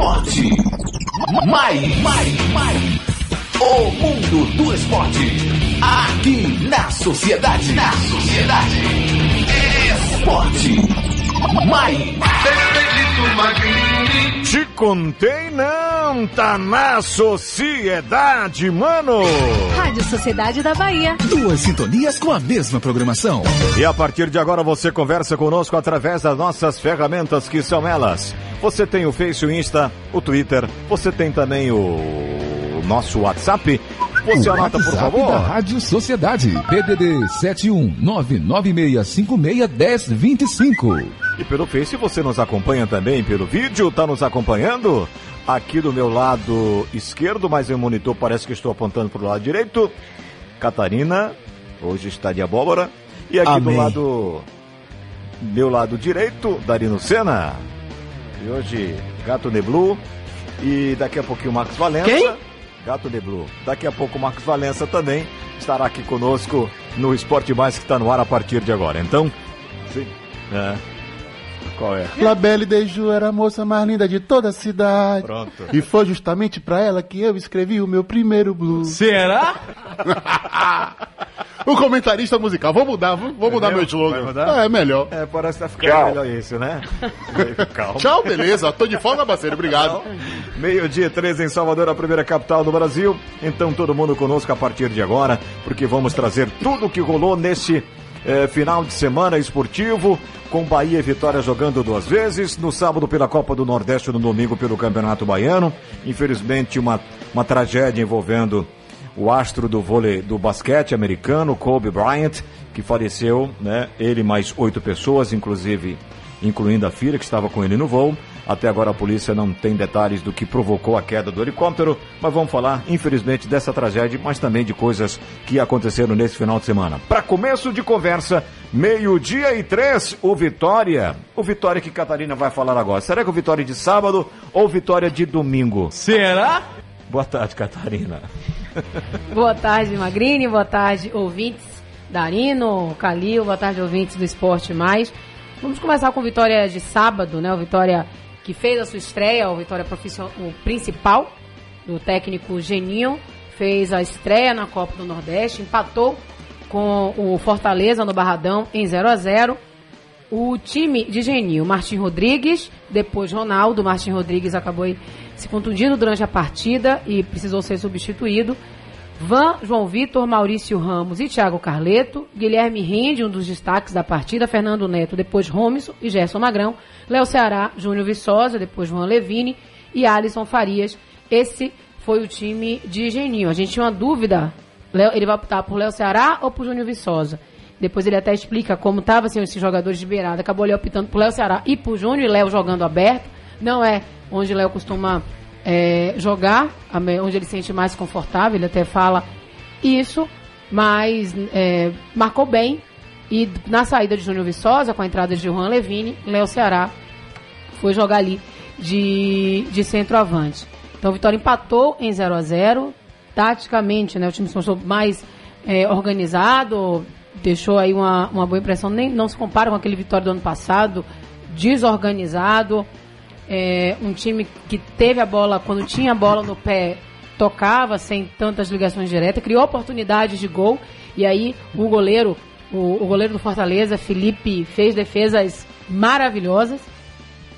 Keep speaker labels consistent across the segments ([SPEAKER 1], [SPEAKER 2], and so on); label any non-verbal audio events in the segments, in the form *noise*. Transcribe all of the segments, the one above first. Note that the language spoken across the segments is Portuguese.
[SPEAKER 1] esporte. Mais, mais, mais. O mundo do esporte. Aqui na sociedade. Na sociedade. Esporte. Mais.
[SPEAKER 2] Te contei não, tá na sociedade, mano.
[SPEAKER 3] Rádio Sociedade da Bahia.
[SPEAKER 4] Duas sintonias com a mesma programação.
[SPEAKER 2] E a partir de agora você conversa conosco através das nossas ferramentas que são elas. Você tem o Face, o Insta, o Twitter, você tem também o nosso WhatsApp. Você
[SPEAKER 4] o
[SPEAKER 2] anota, por
[SPEAKER 4] WhatsApp
[SPEAKER 2] favor.
[SPEAKER 4] da Rádio Sociedade. PDD 71996561025.
[SPEAKER 2] E pelo Face você nos acompanha também pelo vídeo, tá nos acompanhando? Aqui do meu lado esquerdo, mas meu monitor parece que estou apontando para o lado direito. Catarina, hoje está de abóbora. E aqui do
[SPEAKER 4] Amém.
[SPEAKER 2] lado, meu lado direito, Darino Senna. E hoje, Gato Neblu. E daqui a pouquinho o Marcos Valença.
[SPEAKER 5] Quem?
[SPEAKER 2] Gato Neblu. Daqui a pouco o Marcos Valença também estará aqui conosco no Esporte Mais que está no ar a partir de agora. Então, sim. É. Qual é?
[SPEAKER 6] La Belle de Ju era a moça mais linda de toda a cidade.
[SPEAKER 2] Pronto.
[SPEAKER 6] E foi justamente pra ela que eu escrevi o meu primeiro blues.
[SPEAKER 5] Será? *laughs*
[SPEAKER 6] o comentarista musical. Vou mudar, vou, vou mudar
[SPEAKER 2] meu?
[SPEAKER 6] slogan. Ah, é melhor.
[SPEAKER 2] É, parece que tá ficando melhor isso, né? *laughs* Calma.
[SPEAKER 6] Tchau, beleza. Tô de folga, parceiro. Obrigado.
[SPEAKER 2] Meio-dia 13 em Salvador, a primeira capital do Brasil. Então todo mundo conosco a partir de agora, porque vamos trazer tudo o que rolou nesse eh, final de semana esportivo, com Bahia e Vitória jogando duas vezes, no sábado pela Copa do Nordeste, no domingo pelo Campeonato Baiano. Infelizmente, uma, uma tragédia envolvendo o astro do vôlei do basquete americano, Kobe Bryant, que faleceu, né? Ele mais oito pessoas, inclusive incluindo a filha que estava com ele no voo. Até agora a polícia não tem detalhes do que provocou a queda do helicóptero, mas vamos falar, infelizmente, dessa tragédia, mas também de coisas que aconteceram nesse final de semana. Para começo de conversa, meio-dia e três, o Vitória. O Vitória que Catarina vai falar agora. Será que o Vitória de sábado ou Vitória de domingo?
[SPEAKER 5] Será?
[SPEAKER 2] Boa tarde, Catarina. *laughs*
[SPEAKER 3] Boa tarde, Magrini. Boa tarde, ouvintes. Darino, Calil. Boa tarde, ouvintes do Esporte Mais. Vamos começar com Vitória de sábado, né? O Vitória que fez a sua estreia, o Vitória profissional, o principal do técnico Geninho, fez a estreia na Copa do Nordeste, empatou com o Fortaleza no Barradão em 0 a 0 o time de Geninho, Martin Rodrigues, depois Ronaldo. Martin Rodrigues acabou se contundindo durante a partida e precisou ser substituído. Van, João Vitor, Maurício Ramos e Thiago Carleto. Guilherme Rende, um dos destaques da partida. Fernando Neto, depois Romisson e Gerson Magrão. Léo Ceará, Júnior Viçosa, depois Juan Levine e Alisson Farias. Esse foi o time de Geninho. A gente tinha uma dúvida. Ele vai optar por Léo Ceará ou por Júnior Viçosa? Depois ele até explica como estavam assim, esses jogadores de beirada. Acabou ele optando por Léo Ceará e por Júnior, e Léo jogando aberto. Não é onde Léo costuma é, jogar, onde ele se sente mais confortável. Ele até fala isso, mas é, marcou bem. E na saída de Júnior Viçosa, com a entrada de Juan Levine, Léo Ceará foi jogar ali de, de centroavante. Então Vitória empatou em 0 a 0 Taticamente, né, o time se mostrou mais é, organizado, deixou aí uma, uma boa impressão. Nem, não se compara com aquele Vitória do ano passado, desorganizado. É, um time que teve a bola, quando tinha a bola no pé, tocava sem tantas ligações diretas, criou oportunidades de gol. E aí o goleiro, o, o goleiro do Fortaleza, Felipe, fez defesas maravilhosas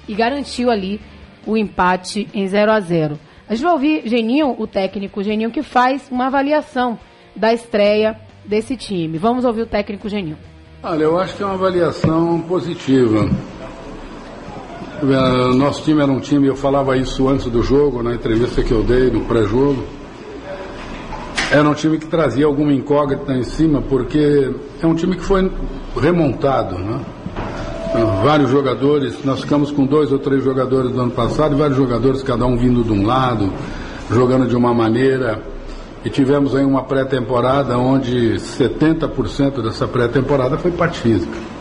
[SPEAKER 3] e garantiu ali o empate em 0 a 0 A gente vai ouvir Geninho, o técnico Geninho, que faz uma avaliação da estreia desse time. Vamos ouvir o técnico Geninho.
[SPEAKER 7] Olha, eu acho que é uma avaliação positiva. Eh, Nosso time era um time, eu falava isso antes do jogo, na entrevista que eu dei no pré-jogo. Era um time que trazia alguma incógnita em cima, porque é um time que foi remontado, né? Vários jogadores, nós ficamos com dois ou três jogadores do ano passado, vários jogadores, cada um vindo de um lado, jogando de uma maneira. E tivemos aí uma pré-temporada onde 70% dessa pré-temporada foi parte física.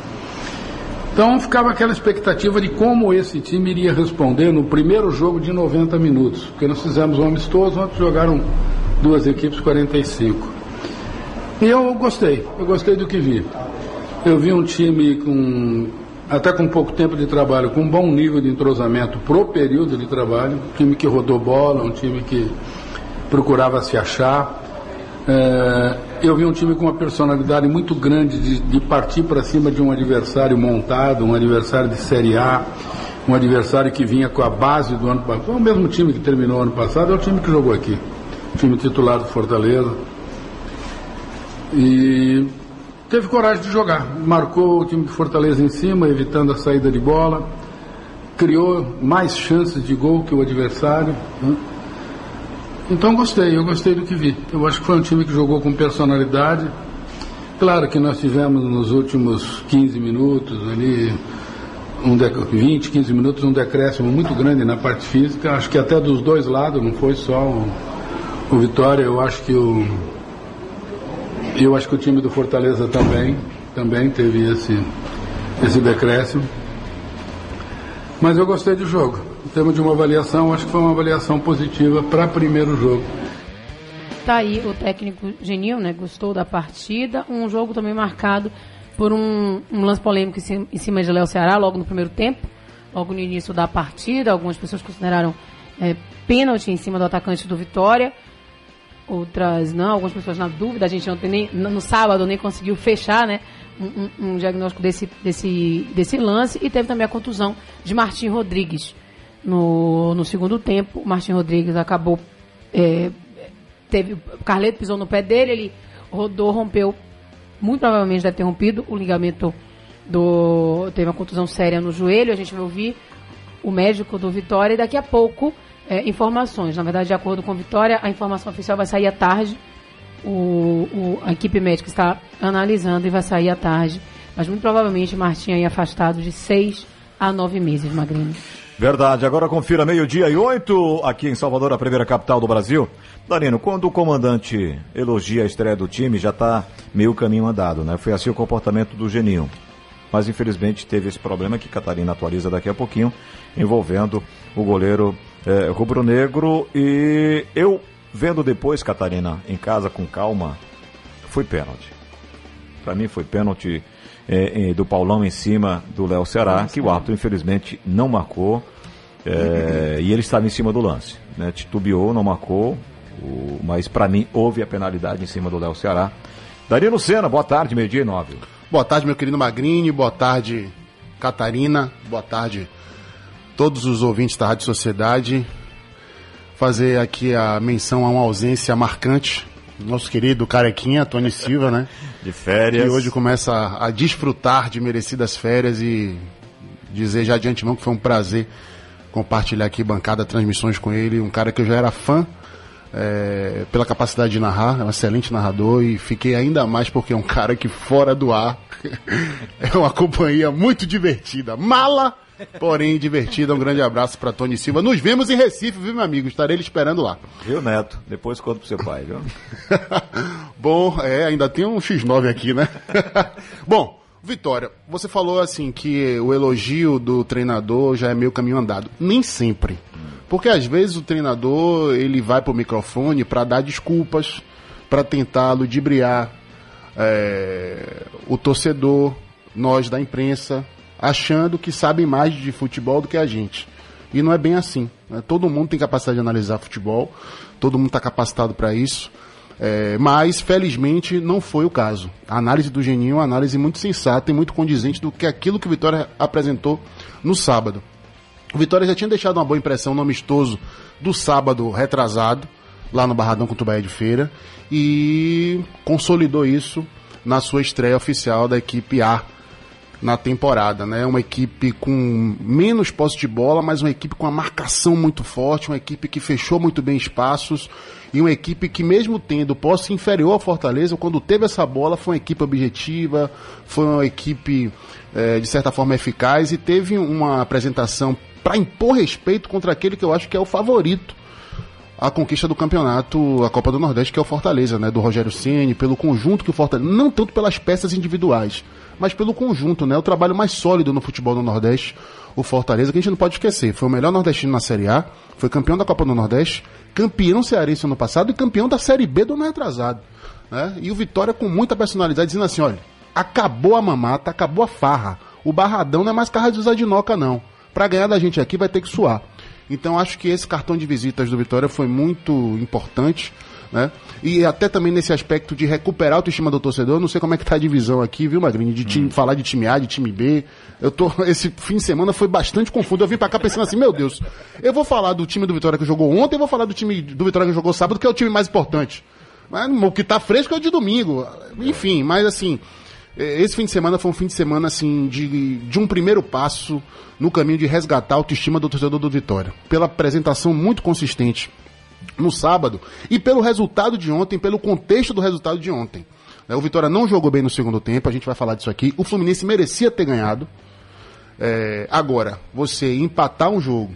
[SPEAKER 7] Então ficava aquela expectativa de como esse time iria responder no primeiro jogo de 90 minutos, porque nós fizemos um amistoso, ontem jogaram duas equipes 45. E eu gostei, eu gostei do que vi. Eu vi um time com até com pouco tempo de trabalho, com um bom nível de entrosamento pro período de trabalho, um time que rodou bola, um time que procurava se achar. É, eu vi um time com uma personalidade muito grande de, de partir para cima de um adversário montado, um adversário de Série A, um adversário que vinha com a base do ano passado. O mesmo time que terminou ano passado, é o time que jogou aqui. O time titular do Fortaleza. E teve coragem de jogar. Marcou o time de Fortaleza em cima, evitando a saída de bola. Criou mais chances de gol que o adversário. Né? Então gostei, eu gostei do que vi. Eu acho que foi um time que jogou com personalidade. Claro que nós tivemos nos últimos 15 minutos ali, um 20, 15 minutos, um decréscimo muito grande na parte física. Acho que até dos dois lados, não foi só o, o Vitória. Eu acho que o eu acho que o time do Fortaleza também, também teve esse, esse decréscimo. Mas eu gostei do jogo. Em termos de uma avaliação, acho que foi uma avaliação positiva para primeiro jogo.
[SPEAKER 3] Tá aí o técnico Genil, né? Gostou da partida. Um jogo também marcado por um, um lance polêmico em cima, de Léo Ceará, logo no primeiro tempo, logo no início da partida. Algumas pessoas consideraram é, pênalti em cima do atacante do Vitória outras não, algumas pessoas na dúvida, a gente ontem nem, no sábado nem conseguiu fechar, né, um, um, diagnóstico desse, desse, desse lance e teve também a contusão de Martim Rodrigues no, no segundo tempo, o Martim Rodrigues acabou é, teve, o Carleto pisou no pé dele, ele rodou, rompeu, muito provavelmente deve ter rompido o ligamento do, teve uma contusão séria no joelho, a gente vai ouvir o médico do Vitória e daqui a pouco é, informações. Na verdade, de acordo com Vitória, a informação oficial vai sair à tarde. O, o, a equipe médica está analisando e vai sair à tarde. Mas muito provavelmente Martim aí afastado de seis a nove meses, Magrinho.
[SPEAKER 2] Verdade. Agora confira meio-dia e oito aqui em Salvador, a primeira capital do Brasil. Danilo, quando o comandante elogia a estreia do time, já está meio caminho andado, né? Foi assim o comportamento do Geninho. Mas infelizmente teve esse problema que Catarina atualiza daqui a pouquinho, envolvendo o goleiro é, rubro-negro. E eu, vendo depois, Catarina, em casa com calma, foi pênalti. Para mim foi pênalti é, é, do Paulão em cima do Léo Ceará, que o árbitro infelizmente não marcou. É, e ele estava em cima do lance. Né? Titubeou, não marcou, o, mas para mim houve a penalidade em cima do Léo Ceará. Darino Senna, boa tarde, meio-dia e nove.
[SPEAKER 6] Boa tarde, meu querido Magrini, boa tarde, Catarina, boa tarde, todos os ouvintes da Rádio Sociedade. Fazer aqui a menção a uma ausência marcante. Nosso querido Carequinha, Tony Silva, né? *laughs*
[SPEAKER 2] De férias.
[SPEAKER 6] Que hoje começa a, a desfrutar de merecidas férias e dizer já de antemão que foi um prazer compartilhar aqui bancada, transmissões com ele. Um cara que eu já era fã é, pela capacidade de narrar, é um excelente narrador e fiquei ainda mais porque é um cara que fora do ar *laughs* é uma companhia muito divertida. Mala! Porém divertida. Um grande abraço para Tony Silva. Nos vemos em Recife, viu, meu amigo? Estarei ele esperando lá.
[SPEAKER 2] Viu, Neto? Depois conta pro seu pai, viu? *laughs*
[SPEAKER 6] Bom, é, ainda tem um X9 aqui, né? *laughs* Bom, Vitória, você falou assim que o elogio do treinador já é meio caminho andado. Nem sempre. Porque às vezes o treinador ele vai pro microfone para dar desculpas, para tentar ludibriar é, o torcedor, nós da imprensa, achando que sabem mais de futebol do que a gente. E não é bem assim. Né? Todo mundo tem capacidade de analisar futebol, todo mundo está capacitado para isso. É, mas, felizmente, não foi o caso. A análise do Geninho é uma análise muito sensata e muito condizente do que aquilo que o Vitória apresentou no sábado. O Vitória já tinha deixado uma boa impressão no amistoso do sábado retrasado, lá no Barradão contra o Bahia de Feira, e consolidou isso na sua estreia oficial da equipe A na temporada, né? Uma equipe com menos posse de bola, mas uma equipe com uma marcação muito forte, uma equipe que fechou muito bem espaços e uma equipe que mesmo tendo posse inferior ao Fortaleza, quando teve essa bola, foi uma equipe objetiva, foi uma equipe é, de certa forma eficaz e teve uma apresentação para impor respeito contra aquele que eu acho que é o favorito a conquista do campeonato, a Copa do Nordeste, que é o Fortaleza, né? Do Rogério Ceni, pelo conjunto que o Fortaleza. Não tanto pelas peças individuais, mas pelo conjunto, né? O trabalho mais sólido no futebol do Nordeste, o Fortaleza, que a gente não pode esquecer. Foi o melhor nordestino na Série A, foi campeão da Copa do Nordeste, campeão cearense ano passado e campeão da Série B do ano retrasado. Né? E o Vitória com muita personalidade, dizendo assim: olha, acabou a mamata, acabou a farra. O Barradão não é mais carro de usar de noca, não. Pra ganhar da gente aqui vai ter que suar. Então acho que esse cartão de visitas do Vitória foi muito importante. Né? E até também nesse aspecto de recuperar a autoestima do torcedor, não sei como é que tá a divisão aqui, viu, Magrini? De time, falar de time A, de time B. Eu tô. *laughs* Esse fim de semana foi bastante confuso. Eu vim pra cá pensando assim, meu Deus, eu vou falar do time do Vitória que jogou ontem, eu vou falar do time do Vitória que jogou sábado, que é o time mais importante. Mas o que tá fresco é o de domingo. Enfim, mas assim, eh, esse fim de semana foi um fim de semana assim de, de um primeiro passo no caminho de resgatar a autoestima do torcedor do Vitória. Pela apresentação muito consistente no sábado e pelo resultado de ontem, pelo contexto do resultado de ontem. Né, O Vitória não jogou bem no segundo tempo, a gente vai falar disso aqui. O Fluminense merecia ter ganhado. É, agora, você empatar um jogo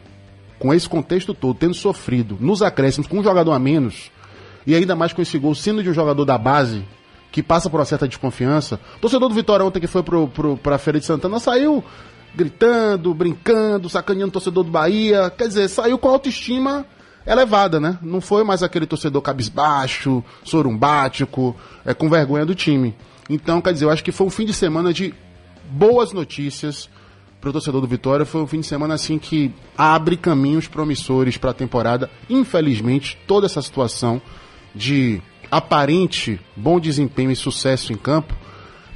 [SPEAKER 6] com esse contexto todo, tendo sofrido nos acréscimos com um jogador a menos, e ainda mais com esse gol sendo de um jogador da base, que passa por uma certa desconfiança. O torcedor do Vitória ontem que foi pro, pro, pra Feira de Santana saiu gritando, brincando, sacaneando o torcedor do Bahia. Quer dizer, saiu com autoestima elevada, né? Não foi mais aquele torcedor cabisbaixo, sorumbático, é, com vergonha do time. Então, quer dizer, eu acho que foi um fim de semana de boas notícias para o torcedor do Vitória. Foi um fim de semana assim que abre caminhos promissores para a temporada. Infelizmente, toda essa situação de aparente bom desempenho e sucesso em campo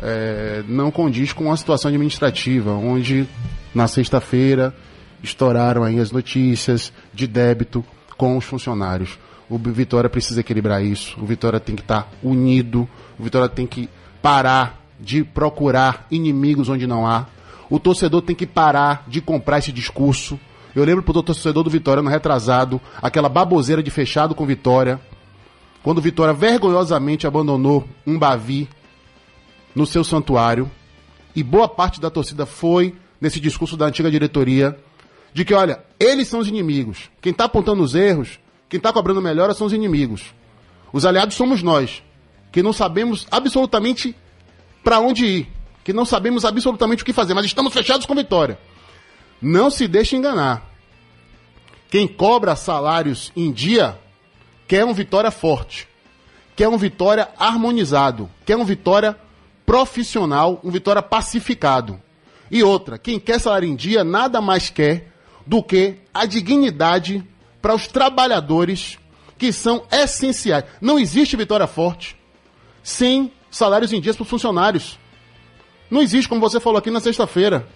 [SPEAKER 6] é, não condiz com a situação administrativa, onde na sexta-feira estouraram aí as notícias de débito com os funcionários. O Vitória precisa equilibrar isso. O Vitória tem que estar unido. O Vitória tem que parar de procurar inimigos onde não há. O torcedor tem que parar de comprar esse discurso. Eu lembro pro torcedor do Vitória no retrasado, aquela baboseira de fechado com Vitória, quando Vitória vergonhosamente abandonou um Bavi no seu santuário, e boa parte da torcida foi nesse discurso da antiga diretoria, de que, olha, eles são os inimigos. Quem está apontando os erros, quem está cobrando melhora são os inimigos. Os aliados somos nós, que não sabemos absolutamente para onde ir, que não sabemos absolutamente o que fazer, mas estamos fechados com vitória. Não se deixe enganar. Quem cobra salários em dia quer um Vitória forte, quer um Vitória harmonizado, quer um Vitória profissional, um Vitória pacificado. E outra, quem quer salário em dia nada mais quer do que a dignidade para os trabalhadores que são essenciais. Não existe Vitória forte sem salários em dias para os funcionários. Não existe, como você falou aqui na sexta-feira.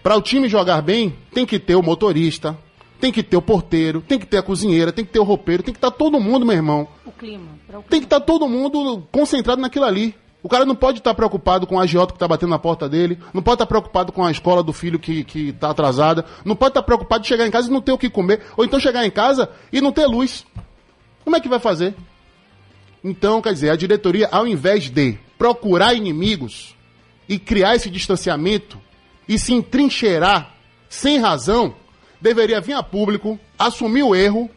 [SPEAKER 6] Para o time jogar bem, tem que ter o motorista, tem que ter o porteiro, tem que ter a cozinheira, tem que ter o roupeiro, tem que estar todo mundo, meu irmão.
[SPEAKER 3] O clima. o
[SPEAKER 6] Tem
[SPEAKER 3] clima.
[SPEAKER 6] que estar todo mundo concentrado naquilo ali. O cara não pode estar preocupado com a agiota que está batendo na porta dele, não pode estar preocupado com a escola do filho que, que tá atrasada, não pode estar preocupado de chegar em casa e não ter o que comer, ou então chegar em casa e não ter luz. Como é que vai fazer? Então, quer dizer, a diretoria, ao invés de procurar inimigos e criar esse distanciamento e se entrincheirar sem razão, deveria vir a público, assumir o erro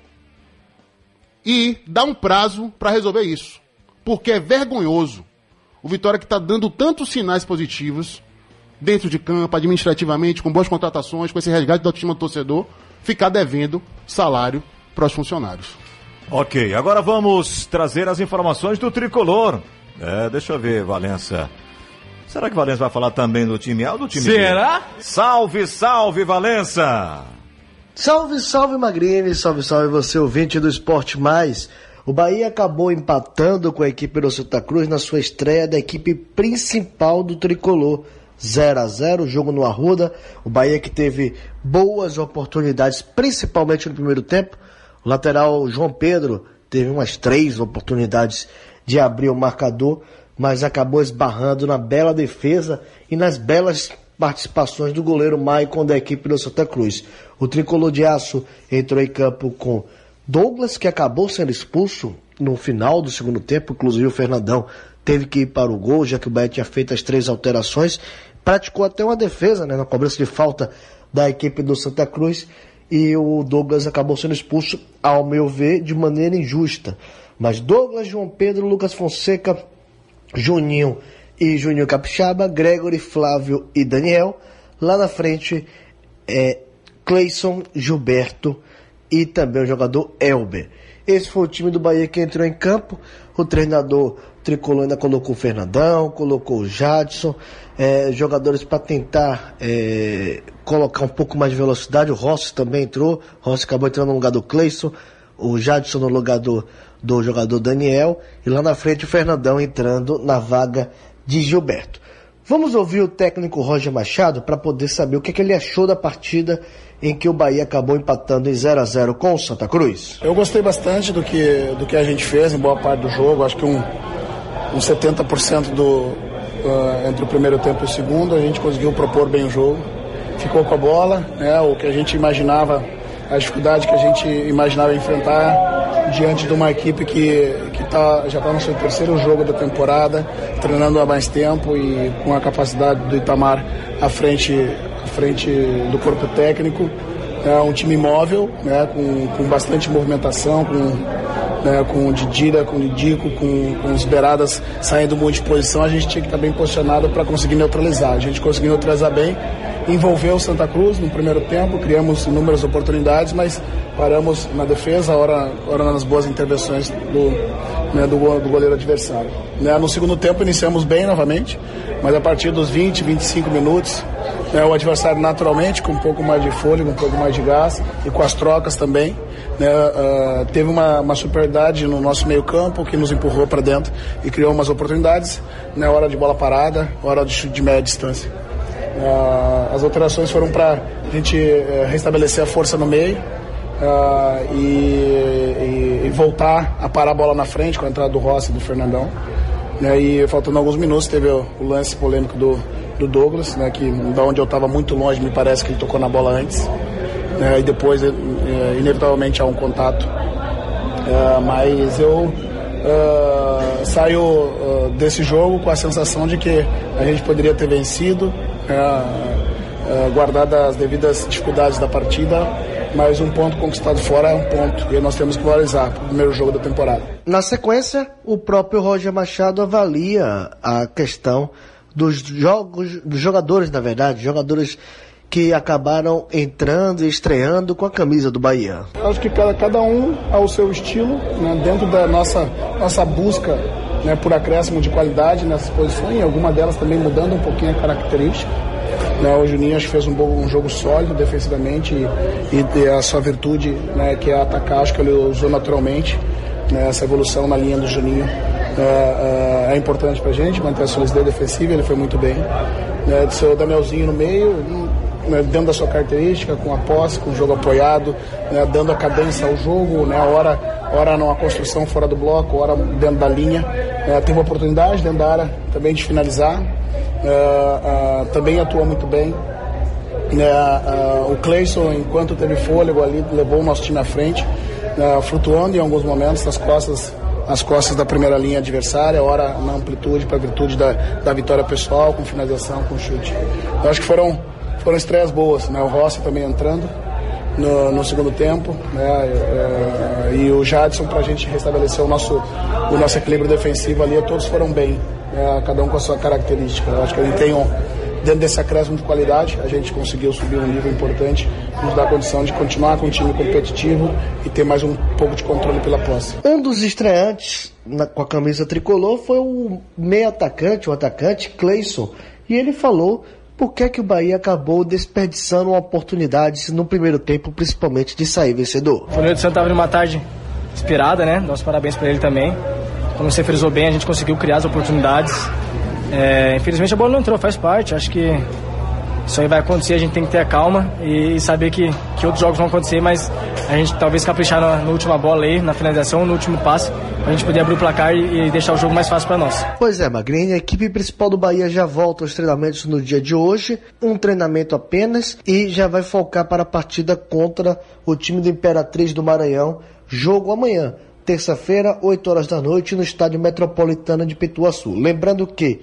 [SPEAKER 6] e dar um prazo para resolver isso. Porque é vergonhoso. O Vitória que está dando tantos sinais positivos dentro de campo, administrativamente, com boas contratações, com esse resgate da autoestima do torcedor, ficar devendo salário para os funcionários.
[SPEAKER 2] Ok, agora vamos trazer as informações do tricolor. É, deixa eu ver, Valença. Será que Valença vai falar também do time A ou do time B?
[SPEAKER 5] Será?
[SPEAKER 2] Salve, salve, Valença!
[SPEAKER 8] Salve, salve Magrini, salve, salve você ouvinte do Esporte Mais. O Bahia acabou empatando com a equipe do Santa Cruz na sua estreia da equipe principal do tricolor. 0 a 0 jogo no Arruda. O Bahia que teve boas oportunidades, principalmente no primeiro tempo. O lateral João Pedro teve umas três oportunidades de abrir o marcador, mas acabou esbarrando na bela defesa e nas belas participações do goleiro Maicon da equipe do Santa Cruz. O tricolor de aço entrou em campo com Douglas, que acabou sendo expulso no final do segundo tempo, inclusive o Fernandão teve que ir para o gol, já que o Bahia tinha feito as três alterações, praticou até uma defesa né, na cobrança de falta da equipe do Santa Cruz e o Douglas acabou sendo expulso, ao meu ver, de maneira injusta. Mas Douglas, João Pedro, Lucas Fonseca, Juninho e Juninho Capixaba, Gregory, Flávio e Daniel. Lá na frente é Cleison, Gilberto e também o jogador Elber. Esse foi o time do Bahia que entrou em campo. O treinador tricolor ainda colocou o Fernandão, colocou o Jadson, é, jogadores para tentar é, colocar um pouco mais de velocidade. O Rossi também entrou. O Rossi acabou entrando no lugar do Cleison, o Jadson no lugar do, do jogador Daniel. E lá na frente o Fernandão entrando na vaga de Gilberto. Vamos ouvir o técnico Roger Machado para poder saber o que, é que, ele achou da partida em que o Bahia acabou empatando em 0 a 0 com o Santa Cruz.
[SPEAKER 5] Eu gostei bastante do que, do que a gente fez em boa parte do jogo. Acho que um, um 70% do, uh, entre o primeiro tempo e o segundo a gente conseguiu propor bem o jogo. Ficou com a bola, né, o que a gente imaginava, a dificuldade que a gente imaginava enfrentar diante de uma equipe que, que tá, já está no seu terceiro jogo da temporada, treinando há mais tempo e com a capacidade do Itamar à frente, frente do corpo técnico. É um time móvel, né, com, com bastante movimentação, com, né, com o Didira, com o Lidico, com, com os Beiradas saindo muito de posição, a gente tinha que estar bem posicionado para conseguir neutralizar. A gente conseguiu neutralizar bem, envolveu o Santa Cruz no primeiro tempo, criamos inúmeras oportunidades, mas paramos na defesa, hora, hora nas boas intervenções do, né, do, do, goleiro adversário. Né, no segundo tempo iniciamos bem novamente, mas a partir dos 20, 25 minutos, né, o adversário naturalmente com um pouco mais de fôlego, um pouco mais de gás e com as trocas também, né, uh, teve uma, uma superioridade no nosso meio campo que nos empurrou para dentro e criou umas oportunidades, né, hora de bola parada, hora de chute de média distância. Uh, as alterações foram para a gente uh, restabelecer a força no meio, uh, e, e, e, voltar a parar a bola na frente com a entrada do Rossi e do Fernandão. Né, e faltando alguns minutos teve o, o lance polêmico do, do Douglas, né, que da onde eu estava muito longe, me parece que ele tocou na bola antes. Né, e depois, é, inevitavelmente, há um contato. Uh, mas eu uh, saio desse jogo com a sensação de que a gente poderia ter vencido, guardado as devidas dificuldades da partida, mas um ponto conquistado fora é um ponto e nós temos que valorizar o primeiro jogo da temporada.
[SPEAKER 8] Na sequência, o próprio Roger Machado avalia a questão dos jogos, dos jogadores, na verdade, jogadores que acabaram entrando e estreando com a camisa do Bahia.
[SPEAKER 5] Acho que cada, cada um ao seu estilo, né, dentro da nossa, nossa busca né, por acréscimo de qualidade nessas posições, e alguma delas também mudando um pouquinho a característica. Né, o Juninho acho que fez um, bom, um jogo sólido defensivamente e, e, a sua virtude, né, que é atacar, acho que ele usou naturalmente. Né, essa evolução na linha do Juninho é, é, é importante para a gente, manter a solidez defensiva, ele foi muito bem. Né, do seu Danielzinho no meio, né, dentro da sua característica, com a posse, com o jogo apoiado, né, dando a cadência ao jogo, né, hora, hora numa construção fora do bloco, hora dentro da linha. É, teve uma oportunidade dentro da área também de finalizar. Uh, também atua muito bem. Uh, o Cleison, enquanto teve fôlego ali, levou o nosso time à frente, flutuando em alguns momentos nas costas as costas da primeira linha adversária, hora na amplitude para a virtude da, da vitória pessoal, com finalização, com chute. Eu acho que foram, foram estreias boas, né? O Rossi também entrando no, no segundo tempo, né? É, e o Jadson para a gente restabelecer o nosso, o nosso equilíbrio defensivo ali, todos foram bem né, cada um com a sua característica. Eu acho que ele tem um, dentro desse acréscimo de qualidade, a gente conseguiu subir um nível importante, nos dá a condição de continuar com um time competitivo e ter mais um pouco de controle pela posse.
[SPEAKER 8] Um dos estreantes na, com a camisa tricolor foi o meio atacante, o atacante Cleison, e ele falou por que, que o Bahia acabou desperdiçando oportunidades no primeiro tempo, principalmente de sair vencedor.
[SPEAKER 9] O Leandro Santos estava numa tarde inspirada, né? Nossos parabéns para ele também. Como você frisou bem, a gente conseguiu criar as oportunidades. É, infelizmente a bola não entrou, faz parte. Acho que isso aí vai acontecer, a gente tem que ter calma e saber que, que outros jogos vão acontecer, mas a gente talvez caprichar na, na última bola aí, na finalização, no último passe, para a gente poder abrir o placar e, e deixar o jogo mais fácil para nós.
[SPEAKER 8] Pois é, Magrini, a equipe principal do Bahia já volta aos treinamentos no dia de hoje, um treinamento apenas, e já vai focar para a partida contra o time do Imperatriz do Maranhão, jogo amanhã terça-feira, 8 horas da noite, no estádio Metropolitano de Pituaçu. Lembrando que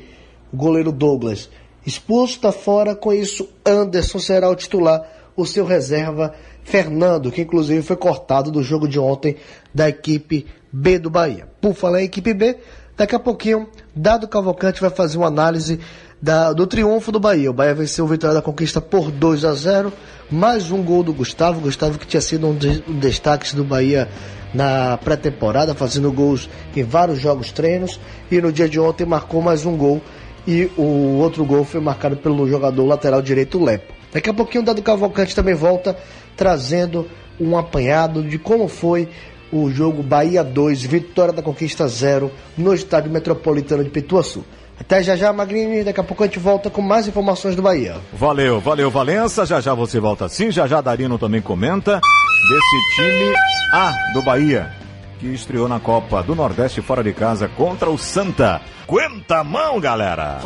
[SPEAKER 8] o goleiro Douglas expulso está fora, com isso Anderson será o titular, o seu reserva Fernando, que inclusive foi cortado do jogo de ontem da equipe B do Bahia. Por falar em equipe B, daqui a pouquinho, Dado Cavalcante vai fazer uma análise da- do triunfo do Bahia. O Bahia venceu o Vitória da Conquista por 2 a 0 mais um gol do Gustavo. Gustavo que tinha sido um dos um destaques do Bahia na pré-temporada, fazendo gols em vários jogos treinos. E no dia de ontem marcou mais um gol. E o outro gol foi marcado pelo jogador lateral direito Lepo. Daqui a pouquinho o Dado Cavalcante também volta trazendo um apanhado de como foi o jogo Bahia 2, Vitória da Conquista 0 no estádio metropolitano de Pituaçu. Até já já, Magrini, daqui a pouco a gente volta com mais informações do Bahia.
[SPEAKER 2] Valeu, valeu, Valença. Já já você volta sim. Já já Darino também comenta desse time A do Bahia, que estreou na Copa do Nordeste fora de casa contra o Santa. Quenta a mão, galera!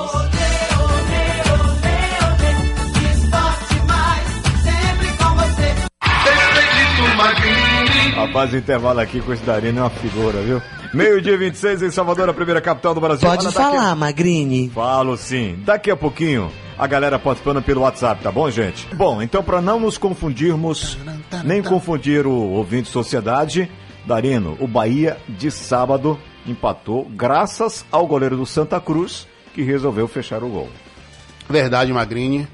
[SPEAKER 2] Rapaz, o intervalo aqui com esse Darino é uma figura, viu? Meio-dia 26 em Salvador, a primeira capital do Brasil.
[SPEAKER 10] Pode falar, Magrini.
[SPEAKER 2] Falo sim. Daqui a pouquinho, a galera participando pelo WhatsApp, tá bom, gente? Bom, então para não nos confundirmos, nem confundir o ouvinte sociedade, Darino, o Bahia de sábado empatou graças ao goleiro do Santa Cruz, que resolveu fechar o gol.
[SPEAKER 6] Verdade, Magrini.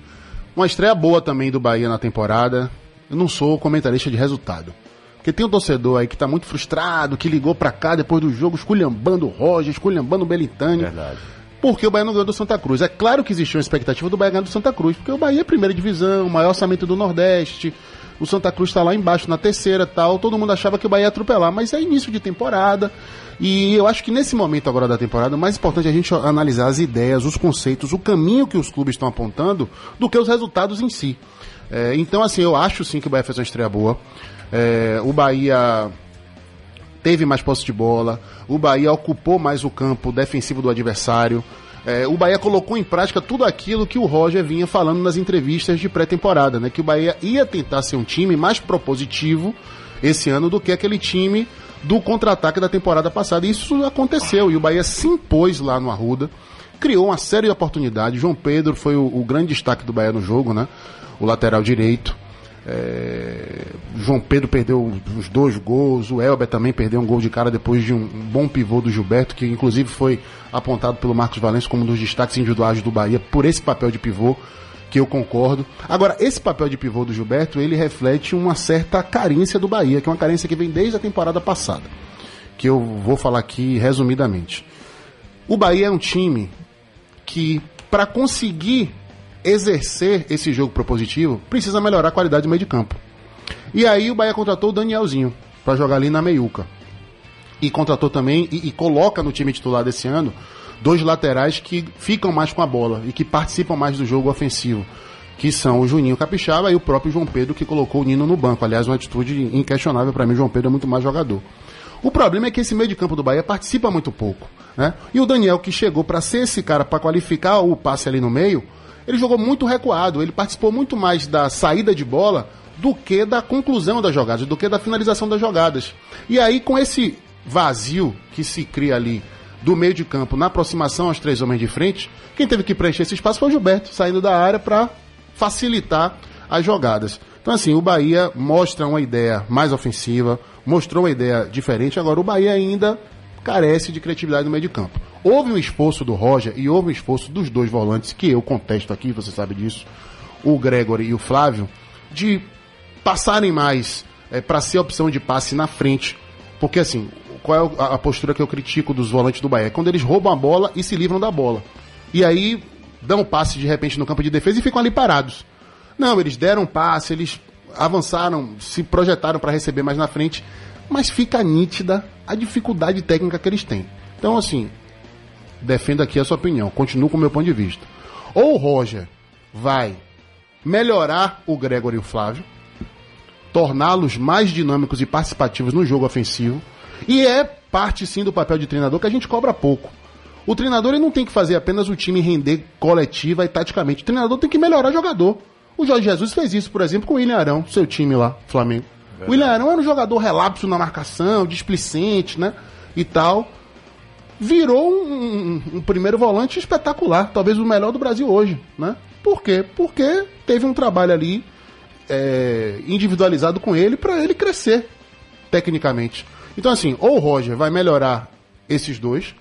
[SPEAKER 6] Uma estreia boa também do Bahia na temporada. Eu não sou comentarista de resultado. Porque tem um torcedor aí que tá muito frustrado, que ligou pra cá depois do jogo, esculhambando o Roger, esculhambando o Belitani.
[SPEAKER 2] Verdade.
[SPEAKER 6] Porque o Bahia não ganhou do Santa Cruz. É claro que existiu uma expectativa do Bahia ganhar do Santa Cruz, porque o Bahia é primeira divisão, o maior orçamento do Nordeste. O Santa Cruz está lá embaixo na terceira tal. Todo mundo achava que o Bahia ia atropelar, mas é início de temporada. E eu acho que nesse momento agora da temporada, o mais importante é a gente analisar as ideias, os conceitos, o caminho que os clubes estão apontando, do que os resultados em si. É, então, assim, eu acho sim que o Bahia fez uma estreia boa. É, o Bahia teve mais posse de bola, o Bahia ocupou mais o campo defensivo do adversário. É, o Bahia colocou em prática tudo aquilo que o Roger vinha falando nas entrevistas de pré-temporada, né? Que o Bahia ia tentar ser um time mais propositivo esse ano do que aquele time do contra-ataque da temporada passada. E isso aconteceu e o Bahia se impôs lá no Arruda, criou uma série de oportunidades. João Pedro foi o, o grande destaque do Bahia no jogo, né? O lateral direito. É, João Pedro perdeu os dois gols, o Elber também perdeu um gol de cara depois de um, bom pivô do Gilberto, que inclusive foi apontado pelo Marcos Valença como um dos destaques individuais do Bahia por esse papel de pivô, que eu concordo. Agora, esse papel de pivô do Gilberto, ele reflete uma certa carência do Bahia, que é uma carência que vem desde a temporada passada, que eu vou falar aqui resumidamente. O Bahia é um time que, para conseguir exercer esse jogo propositivo, precisa melhorar a qualidade do meio de campo. E aí o Bahia contratou o Danielzinho para jogar ali na meiuca. E contratou também e, e coloca no time titular desse ano dois laterais que ficam mais com a bola e que participam mais do jogo ofensivo, que são o Juninho Capixaba e o próprio João Pedro que colocou o Nino no banco. Aliás, uma atitude inquestionável para mim, o João Pedro é muito mais jogador. O problema é que esse meio de campo do Bahia participa muito pouco, né? E o Daniel que chegou para ser esse cara para qualificar o passe ali no meio, ele jogou muito recuado, ele participou muito mais da saída de bola do que da conclusão das jogadas, do que da finalização das jogadas. E aí, com esse vazio que se cria ali do meio de campo na aproximação aos três homens de frente, quem teve que preencher esse espaço foi o Gilberto, saindo da área para facilitar as jogadas. Então, assim, o Bahia mostra uma ideia mais ofensiva, mostrou uma ideia diferente, agora o Bahia ainda carece de criatividade no meio de campo. Houve um esforço do Roger e houve um esforço dos dois volantes, que eu contesto aqui, você sabe disso, o Gregory e o Flávio, de passarem mais é, para ser opção de passe na frente. Porque assim, qual é a, a postura que eu critico dos volantes do Bahia? É quando eles roubam a bola e se livram da bola. E aí dão passe de repente no campo de defesa e ficam ali parados. Não, eles deram passe, eles avançaram, se projetaram para receber mais na frente, mas fica nítida a dificuldade técnica que eles têm. Então, assim, defendo aqui a sua opinião, continuo com o meu ponto de vista. Ou o Roger vai melhorar o Gregory e o Flávio, torná-los mais dinâmicos e participativos no jogo ofensivo, e é parte sim do papel de treinador que a gente cobra pouco. O treinador ele não tem que fazer apenas o time render coletiva e taticamente. O treinador tem que melhorar jogador. O Jorge Jesus fez isso, por exemplo, com o William Arão, seu time lá, Flamengo. O William Arão era um jogador relapso na marcação, displicente, né? E tal. Virou um, um- um primeiro volante espetacular, talvez o melhor do Brasil hoje, né? Por quê? Porque teve um trabalho ali é, individualizado com ele para ele crescer tecnicamente. Então, assim, ou o Roger vai melhorar esses dois,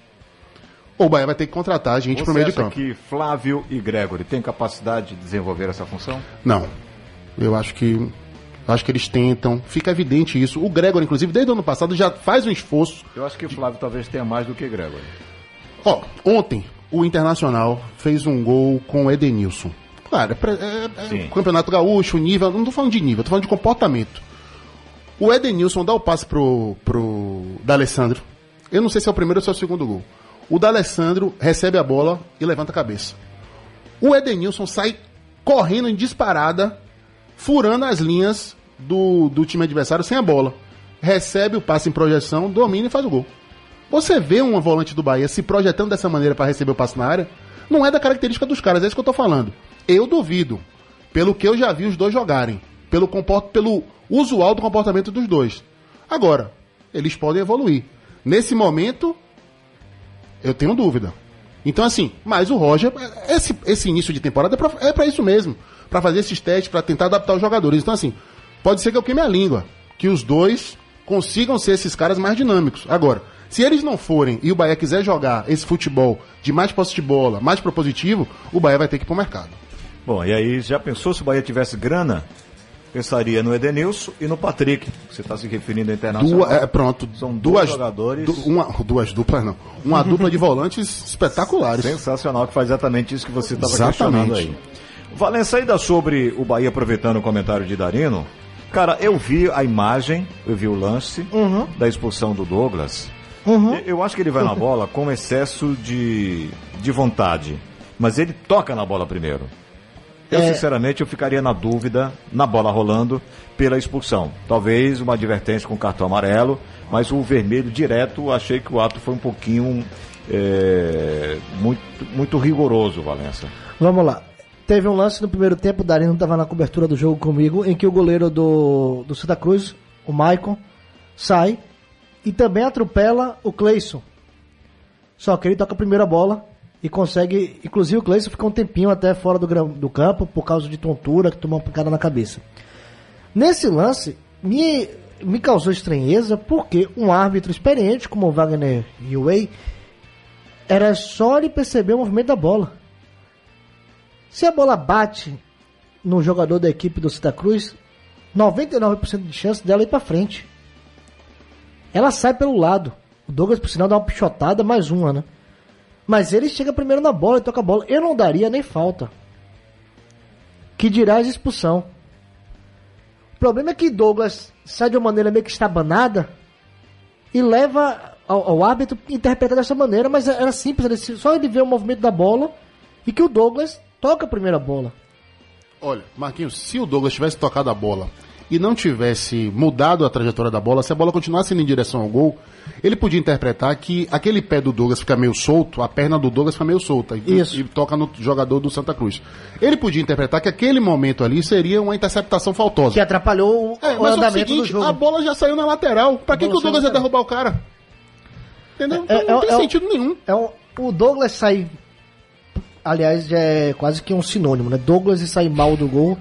[SPEAKER 6] ou o Bahia vai ter que contratar a gente
[SPEAKER 2] Você
[SPEAKER 6] pro meio de
[SPEAKER 2] acha
[SPEAKER 6] campo.
[SPEAKER 2] que Flávio e Gregory têm capacidade de desenvolver essa função?
[SPEAKER 6] Não. Eu acho que. Acho que eles tentam. Fica evidente isso. O Gregor, inclusive, desde o ano passado, já faz um esforço.
[SPEAKER 2] Eu acho que o Flávio talvez tenha mais do que Gregory.
[SPEAKER 6] Ó, ontem, o Internacional fez um gol com o Edenilson. Claro, é, é- é campeonato gaúcho, nível. Não tô falando de nível, tô falando de comportamento. O Edenilson dá o passe pro, pro D'Alessandro. Eu não sei se é o primeiro ou se é o segundo gol. O D'Alessandro recebe a bola e levanta a cabeça. O Edenilson sai correndo em disparada, furando as linhas do, do time adversário sem a bola. Recebe o passe em projeção, domina e faz o gol. Você vê um volante do Bahia se projetando dessa maneira para receber o passe na área, não é da característica dos caras, é isso que eu tô falando. Eu duvido, pelo que eu já vi os dois jogarem, pelo, comport, pelo usual do comportamento dos dois. Agora, eles podem evoluir. Nesse momento, eu tenho dúvida. Então, assim, mas o Roger, esse, esse início de temporada é pra, é isso mesmo. Pra fazer esses testes, pra tentar adaptar os jogadores. Então, assim, pode ser que eu queime a língua. Que os dois consigam ser esses caras mais dinâmicos. Agora, se eles não forem e o Bahia quiser jogar esse futebol de mais posse de bola, mais propositivo, o Bahia vai ter que ir pro mercado.
[SPEAKER 2] Bom, e aí já pensou se o Bahia tivesse grana? Pensaria no Edenilson e no Patrick. Você está se referindo ao Internacional.
[SPEAKER 6] Duas, é, pronto,
[SPEAKER 2] São
[SPEAKER 6] duas
[SPEAKER 2] jogadores.
[SPEAKER 6] du- uma, duas duplas não. Uma dupla de volantes *laughs* espetaculares.
[SPEAKER 2] Sensacional, que faz exatamente isso que você estava questionando aí. Valença, ainda sobre o Bahia, aproveitando o comentário de Darino, cara, eu vi a imagem, eu vi o lance da expulsão do Douglas. Eu- Eu acho que ele vai na *laughs* bola com excesso de, de vontade, mas ele toca na bola primeiro. Eu,
[SPEAKER 8] É.
[SPEAKER 2] sinceramente, eu ficaria na dúvida, na bola rolando, pela expulsão. Talvez uma advertência com cartão amarelo, mas o vermelho direto, achei que o ato foi um pouquinho é, muito, muito rigoroso, Valença.
[SPEAKER 8] Vamos lá. Teve um lance no primeiro tempo, o Darino estava na cobertura do jogo comigo, em que o goleiro do, do Santa Cruz, o Maicon, sai e também atropela o Cleison. Só que ele toca a primeira bola e consegue. Inclusive o Cleison ficou um tempinho até fora do, do campo por causa de tontura, que tomou uma pancada na cabeça. Nesse lance, me, me causou estranheza porque um árbitro experiente como o Wagner Yue era só ele perceber o movimento da bola. Se a bola bate no jogador da equipe do Santa Cruz, 99% de chance dela ir pra frente. Ela sai pelo lado. O Douglas, por sinal, dá uma pichotada, mais uma, né? Mas ele chega primeiro na bola e toca a bola. Eu não daria nem falta. Que dirá de expulsão. O problema é que Douglas sai de uma maneira meio que estabanada e leva ao, ao árbitro interpretar dessa maneira, mas era simples, só ele vê o movimento da bola e que o Douglas toca a primeira bola.
[SPEAKER 6] Olha, Marquinhos, se o Douglas tivesse tocado a bola e não tivesse mudado a trajetória da bola, se a bola continuasse indo em direção ao gol, ele podia interpretar que aquele pé do Douglas fica meio solto, a perna do Douglas fica meio solta e, e toca no jogador do Santa Cruz. Ele podia interpretar que aquele momento ali seria uma interceptação faltosa.
[SPEAKER 8] Que atrapalhou o,
[SPEAKER 6] É,
[SPEAKER 8] o
[SPEAKER 6] é o
[SPEAKER 8] andamento do
[SPEAKER 6] seguinte,
[SPEAKER 8] jogo.
[SPEAKER 6] a bola já saiu na lateral. Pra que, que o Douglas ia derrubar o cara? Entendeu?
[SPEAKER 8] É,
[SPEAKER 6] não
[SPEAKER 8] é-
[SPEAKER 6] tem
[SPEAKER 8] é
[SPEAKER 6] sentido nenhum.
[SPEAKER 8] É um- o Douglas sai. Aliás, já é quase que um sinônimo, né? Douglas e sair mal do gol,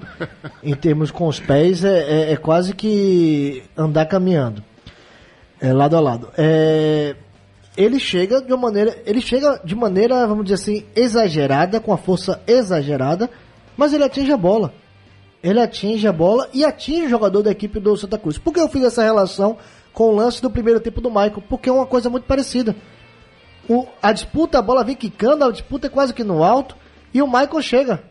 [SPEAKER 8] em termos com os pés, é, é- é quase que andar caminhando. É, lado a lado. É, ele chega de uma maneira. Ele chega de maneira, vamos dizer assim, exagerada, com a força exagerada, mas ele atinge a bola. Ele atinge a bola e atinge o jogador da equipe do Santa Cruz. Por que eu fiz essa relação com o lance do primeiro tempo do Michael? Porque é uma coisa muito parecida. O- a disputa, a bola vem quicando, a disputa é quase que no alto, e o Michael chega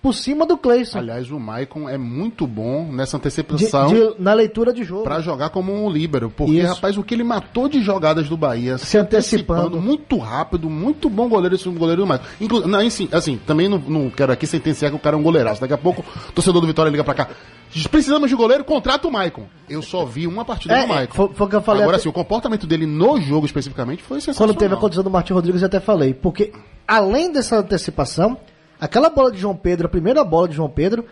[SPEAKER 8] por cima do Cleison.
[SPEAKER 6] Aliás, o Maicon é muito bom nessa
[SPEAKER 8] De-
[SPEAKER 6] antecipação.
[SPEAKER 8] de- na leitura de jogo.
[SPEAKER 6] Pra jogar como um líbero, porque,
[SPEAKER 8] Isso.
[SPEAKER 6] rapaz, o que ele matou de jogadas do Bahia,
[SPEAKER 8] Se antecipando.
[SPEAKER 6] muito rápido, muito bom goleiro esse goleiro do Maicon. Inclu não, assim, assim, também não, não quero aqui sentenciar que o cara é um goleiraço. Daqui a pouco o torcedor do Vitória liga pra cá. Precisamos de goleiro, contrata o Maicon. Eu só vi uma partida
[SPEAKER 8] É,
[SPEAKER 6] do Maicon.
[SPEAKER 8] foi- foi que eu falei
[SPEAKER 6] Agora,
[SPEAKER 8] até-
[SPEAKER 6] assim, o comportamento dele no jogo especificamente foi sensacional.
[SPEAKER 8] Quando teve a condição do Martin Rodrigues, eu até falei. Porque, além dessa antecipação, aquela bola de João Pedro, a primeira bola de João Pedro,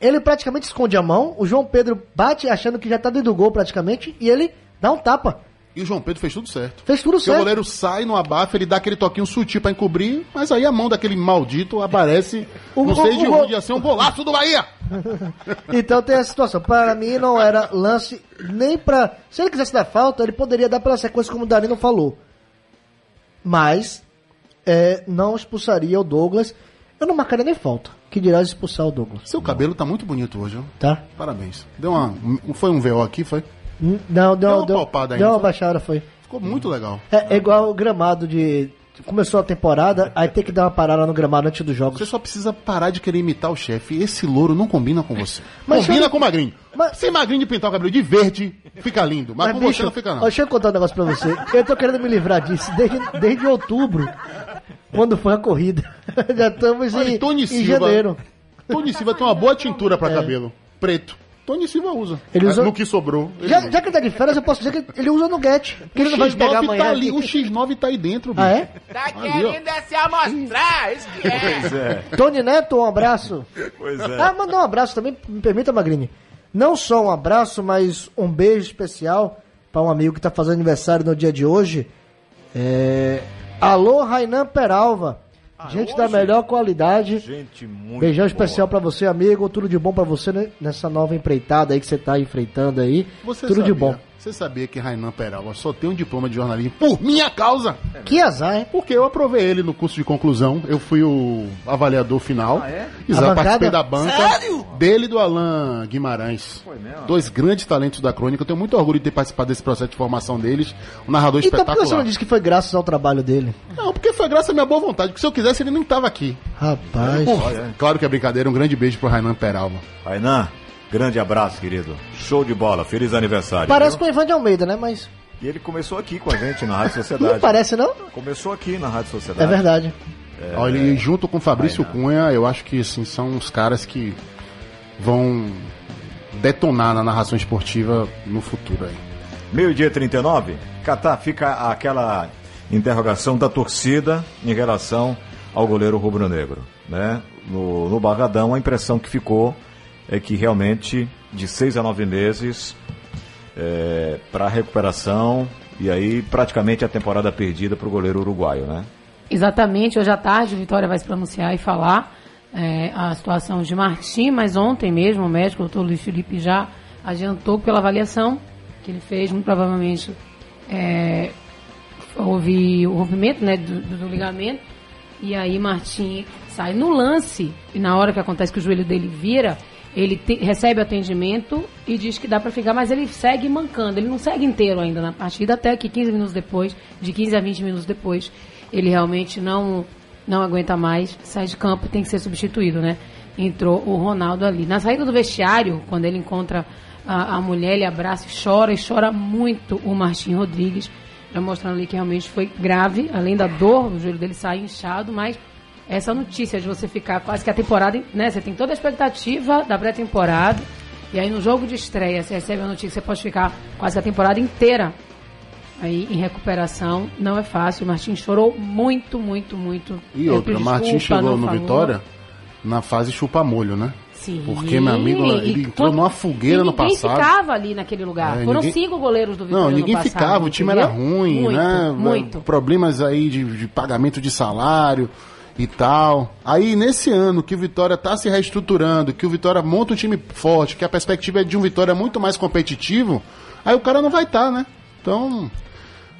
[SPEAKER 8] ele praticamente esconde a mão, o João Pedro bate achando que já tá dentro do gol praticamente, e ele dá um tapa.
[SPEAKER 6] E o João Pedro fez tudo certo.
[SPEAKER 8] Fez tudo
[SPEAKER 6] Porque o
[SPEAKER 8] certo.
[SPEAKER 6] goleiro sai no abafa, ele dá aquele toquinho sutil pra encobrir, mas aí a mão daquele maldito aparece, *laughs*
[SPEAKER 8] O-
[SPEAKER 6] não
[SPEAKER 8] o-
[SPEAKER 6] sei de
[SPEAKER 8] o gol-
[SPEAKER 6] onde, ia ser um golaço do Bahia! *laughs*
[SPEAKER 8] Então tem essa situação. Para mim não era lance nem pra. Se ele quisesse dar falta, ele poderia dar pela sequência como o Darino falou. Mas é, não expulsaria o Douglas. Eu não marcaria nem falta. Que dirá expulsar o Douglas.
[SPEAKER 6] Seu cabelo tá muito bonito hoje, ó.
[SPEAKER 8] Tá?
[SPEAKER 6] Parabéns. Deu uma. um- Foi um VO aqui, foi?
[SPEAKER 8] Hum, Não,
[SPEAKER 6] Deu
[SPEAKER 8] deu,
[SPEAKER 6] uma
[SPEAKER 8] deu,
[SPEAKER 6] palpada aí,
[SPEAKER 8] deu
[SPEAKER 6] não
[SPEAKER 8] uma
[SPEAKER 6] foi?
[SPEAKER 8] baixada, foi.
[SPEAKER 6] Ficou muito legal.
[SPEAKER 8] É, é igual o gramado de. Começou a temporada, aí tem que dar uma parada no gramado antes dos jogos.
[SPEAKER 6] Você só precisa parar de querer imitar o chefe. Esse louro não combina com você. *laughs*
[SPEAKER 8] Mas
[SPEAKER 6] combina
[SPEAKER 8] eu-
[SPEAKER 6] com o magrinho.
[SPEAKER 8] Mas-
[SPEAKER 6] Sem magrinho de pintar o cabelo de verde, fica lindo. Mas, com você não fica, não.
[SPEAKER 8] deixa eu contar um negócio pra você. Eu tô querendo me livrar disso desde, desde outubro, quando foi a corrida. *laughs* Já estamos
[SPEAKER 6] Olha,
[SPEAKER 8] em,
[SPEAKER 6] Tony
[SPEAKER 8] em
[SPEAKER 6] Silva.
[SPEAKER 8] janeiro.
[SPEAKER 6] Tony Silva tem uma boa tintura pra cabelo. Preto. Tony Silva usa.
[SPEAKER 8] É. Ele usa-
[SPEAKER 6] No que sobrou.
[SPEAKER 8] Já, já que ele tá de férias, eu posso dizer que ele usa no Get. Que ele não vai
[SPEAKER 6] X9
[SPEAKER 8] pegar amanhã.
[SPEAKER 6] tá ali, o X9 tá aí dentro, bicho.
[SPEAKER 8] Ah, é?
[SPEAKER 1] Tá querendo é se amostrar, isso que é.
[SPEAKER 2] Pois é,
[SPEAKER 8] Tony Neto, um abraço.
[SPEAKER 2] pois é.
[SPEAKER 8] Ah, mandar um abraço também, me permita, Magrini. Não só um abraço, mas um beijo especial para um amigo que está fazendo aniversário no dia de hoje. É... Alô, Rainan Peralva. Gente da melhor qualidade.
[SPEAKER 2] Gente muito
[SPEAKER 8] Beijão
[SPEAKER 2] boa.
[SPEAKER 8] especial para você, amigo. Tudo de bom para você nessa nova empreitada aí que você tá enfrentando aí.
[SPEAKER 6] Você
[SPEAKER 8] Tudo de
[SPEAKER 6] sabia-
[SPEAKER 8] bom.
[SPEAKER 6] Você sabia que Rainan Peralva só tem um diploma de jornalismo por minha causa?
[SPEAKER 8] Que azar, hein?
[SPEAKER 6] Porque eu aprovei ele no curso de conclusão. Eu fui o avaliador final.
[SPEAKER 2] Ah, é?
[SPEAKER 6] Exato, participei da banca. Dele e do Alan Guimarães.
[SPEAKER 2] mesmo?
[SPEAKER 6] Dois grandes talentos da crônica. Eu tenho muito orgulho de ter participado desse processo de formação deles. Um narrador
[SPEAKER 8] Então por que
[SPEAKER 6] espetacular.
[SPEAKER 8] você não disse que foi graças ao trabalho dele?
[SPEAKER 6] Não, porque foi graças à minha boa vontade. Porque se eu quisesse, ele nem tava aqui.
[SPEAKER 8] Rapaz.
[SPEAKER 6] Claro que é brincadeira. Um grande beijo pro Rainan Peralva.
[SPEAKER 2] Rainan, grande abraço, querido. Show de bola, feliz aniversário.
[SPEAKER 8] Parece
[SPEAKER 2] viu?
[SPEAKER 8] com o Ivan de Almeida, né? Mas
[SPEAKER 2] E ele começou aqui com a gente na Rádio Sociedade.
[SPEAKER 8] não parece, não?
[SPEAKER 2] Começou aqui na Rádio Sociedade.
[SPEAKER 8] É verdade.
[SPEAKER 6] Olha, e junto com o Fabrício Cunha, eu acho que assim, são os caras que vão detonar na narração esportiva no futuro aí.
[SPEAKER 2] Meio-dia 39, Catar, fica aquela interrogação da torcida em relação ao goleiro rubro-negro. Né? No, no Barradão, a impressão que ficou é que realmente de seis a nove meses para recuperação e aí praticamente a temporada perdida para o goleiro uruguaio, né?
[SPEAKER 3] Exatamente, hoje à tarde o Vitória vai se pronunciar e falar é, a situação de Martim, mas ontem mesmo o médico, o doutor Luiz Felipe, já adiantou pela avaliação que ele fez, muito provavelmente é, houve o rompimento né, do, do ligamento, e aí Martim sai no lance, e na hora que acontece que o joelho dele vira, ele te- recebe atendimento e diz que dá para ficar, mas ele segue mancando, ele não segue inteiro ainda na partida, até que 15 minutos depois, de 15 a 20 minutos depois, ele realmente não, não aguenta mais, sai de campo e tem que ser substituído, né? Entrou o Ronaldo ali. Na saída do vestiário, quando ele encontra a, a mulher, ele abraça e chora, e chora muito o Martim Rodrigues, já mostrando ali que realmente foi grave, além da dor, o joelho dele sai inchado, mas essa notícia de você ficar quase que a temporada, né? Você tem toda a expectativa da pré-temporada, e aí no jogo de estreia você recebe a notícia que você pode ficar quase a temporada inteira aí em recuperação. Não é fácil. O Martins chorou muito, muito, muito.
[SPEAKER 6] E
[SPEAKER 3] Eu
[SPEAKER 6] outra,
[SPEAKER 3] pedi
[SPEAKER 6] Martin
[SPEAKER 3] desculpa,
[SPEAKER 6] chegou no. Vitória na fase chupa-molho, né?
[SPEAKER 3] Sim.
[SPEAKER 6] Porque, meu amigo, ele entrou numa fogueira no
[SPEAKER 3] ninguém
[SPEAKER 6] passado.
[SPEAKER 3] ficava ali naquele lugar.
[SPEAKER 6] É,
[SPEAKER 3] Foram
[SPEAKER 6] ninguém-
[SPEAKER 3] cinco goleiros do Vitória
[SPEAKER 6] Não, ninguém
[SPEAKER 3] passado,
[SPEAKER 6] ficava, o time era
[SPEAKER 3] entendeu?
[SPEAKER 6] ruim,
[SPEAKER 3] muito,
[SPEAKER 6] né?
[SPEAKER 3] Muito.
[SPEAKER 6] Problemas aí de, de pagamento de salário e tal. Aí nesse ano que o Vitória tá se reestruturando, que o Vitória monta um time forte, que a perspectiva é de um Vitória muito mais competitivo, aí o cara não vai estar, né? Então,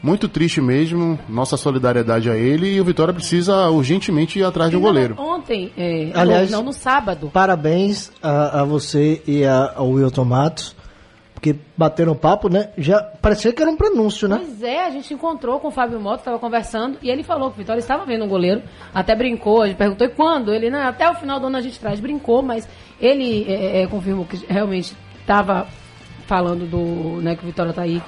[SPEAKER 6] muito triste mesmo, nossa solidariedade a ele e o Vitória precisa urgentemente ir atrás de um goleiro.
[SPEAKER 3] Ontem, é,
[SPEAKER 8] Aliás-
[SPEAKER 3] não, no sábado.
[SPEAKER 8] Parabéns a, a você e a- ao Wilton Matos, porque bateram papo, né? Já parecia que era um prenúncio, né?
[SPEAKER 3] Pois é, a gente encontrou com o Fábio Mota, estava conversando, e ele falou que o Vitória estava vendo um goleiro, até brincou, a gente perguntou e quando? Ele, até o final do ano a gente traz, brincou, mas ele é, é, confirmou que realmente estava falando do, né, que o Vitória está aí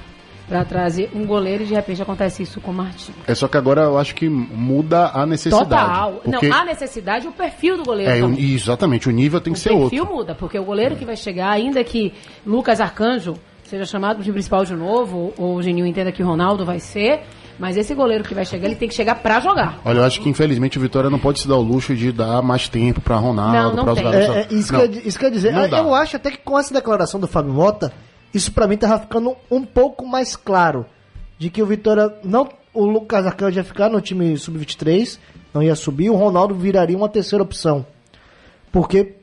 [SPEAKER 3] para trazer um goleiro e de repente acontece isso com o Martins.
[SPEAKER 6] É só que agora eu acho que muda a necessidade.
[SPEAKER 3] Total.
[SPEAKER 6] Porque
[SPEAKER 3] Não, há necessidade e o perfil do goleiro
[SPEAKER 6] é, o-
[SPEAKER 3] também.
[SPEAKER 6] exatamente, o nível tem que
[SPEAKER 3] o
[SPEAKER 6] ser
[SPEAKER 3] perfil
[SPEAKER 6] outro.
[SPEAKER 3] muda, porque o goleiro que vai chegar, ainda que Lucas Arcanjo seja chamado de principal de novo, ou o Geninho entenda que o Ronaldo vai ser, mas esse goleiro que vai chegar, ele tem que chegar pra jogar.
[SPEAKER 6] Olha, eu acho que infelizmente o Vitória não pode se dar o luxo de dar mais tempo pra Ronaldo, para os.
[SPEAKER 8] É, é, isso,
[SPEAKER 6] Não.
[SPEAKER 8] quer, isso quer dizer,
[SPEAKER 6] Não
[SPEAKER 8] eu,
[SPEAKER 6] dá.
[SPEAKER 8] eu acho até que com essa declaração do Fábio Mota, isso pra mim tava ficando um pouco mais claro. De que o Vitória, não, o Lucas Arcanjo ia ficar no time sub-23, não ia subir, o Ronaldo viraria uma terceira opção. Porque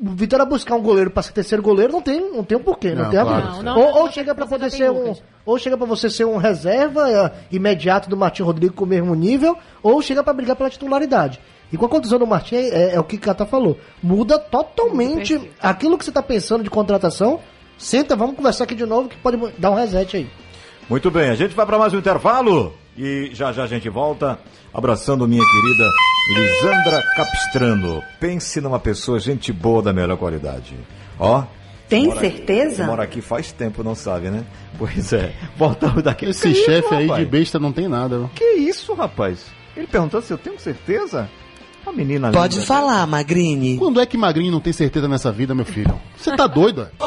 [SPEAKER 8] o Vitória buscar um goleiro para ser terceiro goleiro não tem, não tem um porquê, não,
[SPEAKER 6] Não,
[SPEAKER 8] tem a
[SPEAKER 6] claro.
[SPEAKER 8] ver.
[SPEAKER 3] Não, não,
[SPEAKER 8] ou, ou chega para poder ser um, ou chega para você ser um reserva é, imediato do Martim Rodrigues com o mesmo nível, ou chega para brigar pela titularidade. E com a condição do Martim é, é o que o Cata falou, muda totalmente aquilo que você está pensando de contratação. Senta, vamos conversar aqui de novo que pode dar um reset aí.
[SPEAKER 2] Muito bem, a gente vai para mais um intervalo e já já a gente volta abraçando minha querida Lisandra Capistrano. Pense numa pessoa gente boa da melhor qualidade. Ó.
[SPEAKER 10] Tem
[SPEAKER 2] mora-
[SPEAKER 10] certeza?
[SPEAKER 2] Mora aqui faz tempo, não sabe, né? Pois é. Voltamos daqui.
[SPEAKER 6] Esse
[SPEAKER 2] Que
[SPEAKER 6] chefe
[SPEAKER 2] isso,
[SPEAKER 6] aí de
[SPEAKER 2] rapaz?
[SPEAKER 6] besta não tem nada.
[SPEAKER 2] Que isso, rapaz? Ele perguntou se eu tenho certeza? A menina
[SPEAKER 10] Pode
[SPEAKER 2] linda.
[SPEAKER 10] falar, Magrini.
[SPEAKER 6] Quando é que Magrinho não tem certeza nessa vida, meu filho? Você tá doido, *laughs*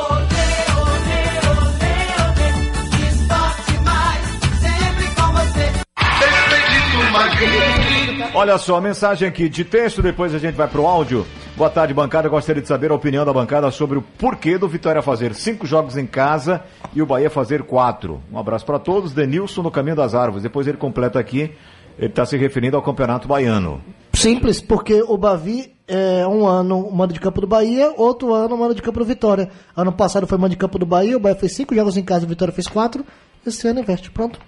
[SPEAKER 2] Olha só, mensagem aqui de texto, depois a gente vai pro áudio. Boa tarde, bancada. Gostaria de saber a opinião da bancada sobre o porquê do Vitória fazer cinco jogos em casa e o Bahia fazer quatro. Um abraço para todos. Denilson no caminho das árvores. Depois ele completa aqui. Ele está se referindo ao Campeonato Baiano.
[SPEAKER 8] Simples, porque o Bavi é um ano mando de campo do Bahia, outro ano mando de campo do Vitória. Ano passado foi mando de campo do Bahia, o Bahia fez cinco jogos em casa, o Vitória fez quatro. Esse ano investe, pronto.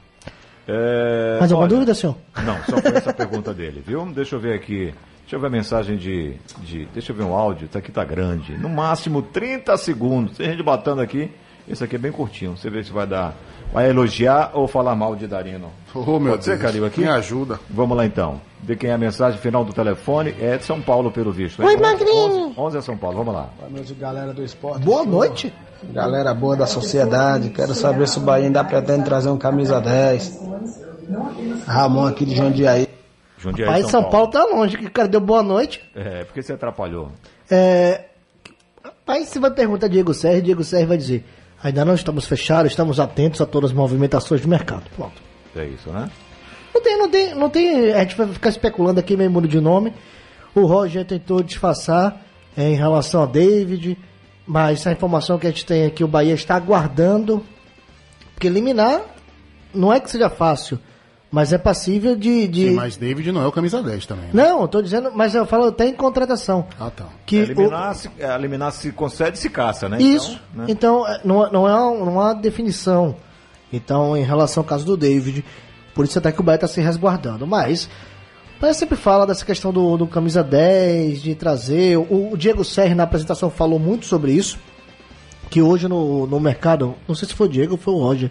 [SPEAKER 2] É,
[SPEAKER 8] Mais alguma
[SPEAKER 2] olha,
[SPEAKER 8] dúvida, senhor?
[SPEAKER 2] Não, só foi essa *laughs* pergunta dele, viu? Deixa eu ver aqui. Deixa eu ver a mensagem de, de. Deixa eu ver um áudio. Tá aqui tá grande. No máximo 30 segundos. Tem gente batendo aqui. Esse aqui é bem curtinho. Você vê se vai dar. Vai elogiar ou falar mal de Darino?
[SPEAKER 6] Ô, meu
[SPEAKER 2] Pode ser,
[SPEAKER 6] Deus.
[SPEAKER 2] Calil, aqui?
[SPEAKER 6] Me ajuda.
[SPEAKER 2] Vamos lá então. De quem é a mensagem final do telefone é de São Paulo, pelo visto.
[SPEAKER 8] Oi,
[SPEAKER 2] hein?
[SPEAKER 8] Magrinho.
[SPEAKER 2] 11, 11 é São Paulo, vamos lá.
[SPEAKER 11] Boa noite, galera do esporte.
[SPEAKER 8] Boa noite.
[SPEAKER 11] Galera boa da sociedade. Quero saber se o Bahia ainda pretende trazer um camisa 10. Ramon aqui de Jundiaí.
[SPEAKER 2] Jundiaí,
[SPEAKER 8] Pai, São Paulo tá longe, que o cara deu boa noite.
[SPEAKER 2] É, porque você atrapalhou.
[SPEAKER 8] É, Pai, se vai perguntar a Diego Serra, Diego Serra vai dizer: ainda não estamos fechados, estamos atentos a todas as movimentações do mercado. Pronto.
[SPEAKER 2] É isso, né?
[SPEAKER 8] Não tem, não tem, não tem. A gente vai ficar especulando aqui meio mundo de nome. O Roger tentou disfarçar é, em relação a David, mas a informação que a gente tem é que o Bahia está aguardando. Porque eliminar não é que seja fácil, mas é passível de. de...
[SPEAKER 6] Sim, mas David não é o camisa 10 também. né?
[SPEAKER 8] Não, eu tô dizendo, mas eu falo até em contratação.
[SPEAKER 6] Ah, tá.
[SPEAKER 8] Que
[SPEAKER 2] eliminar, se, é, eliminar se concede, se caça, né?
[SPEAKER 8] Isso.
[SPEAKER 2] Então, né?
[SPEAKER 8] Então, é, não, não, é, não há definição. Então, em relação ao caso do David, por isso até que o Bahia está se resguardando. Mas, Bahia sempre fala dessa questão do, do camisa 10, de trazer. O, o Diego Serri, na apresentação, falou muito sobre isso. Que hoje no, no mercado, não sei se foi o Diego ou foi o Roger,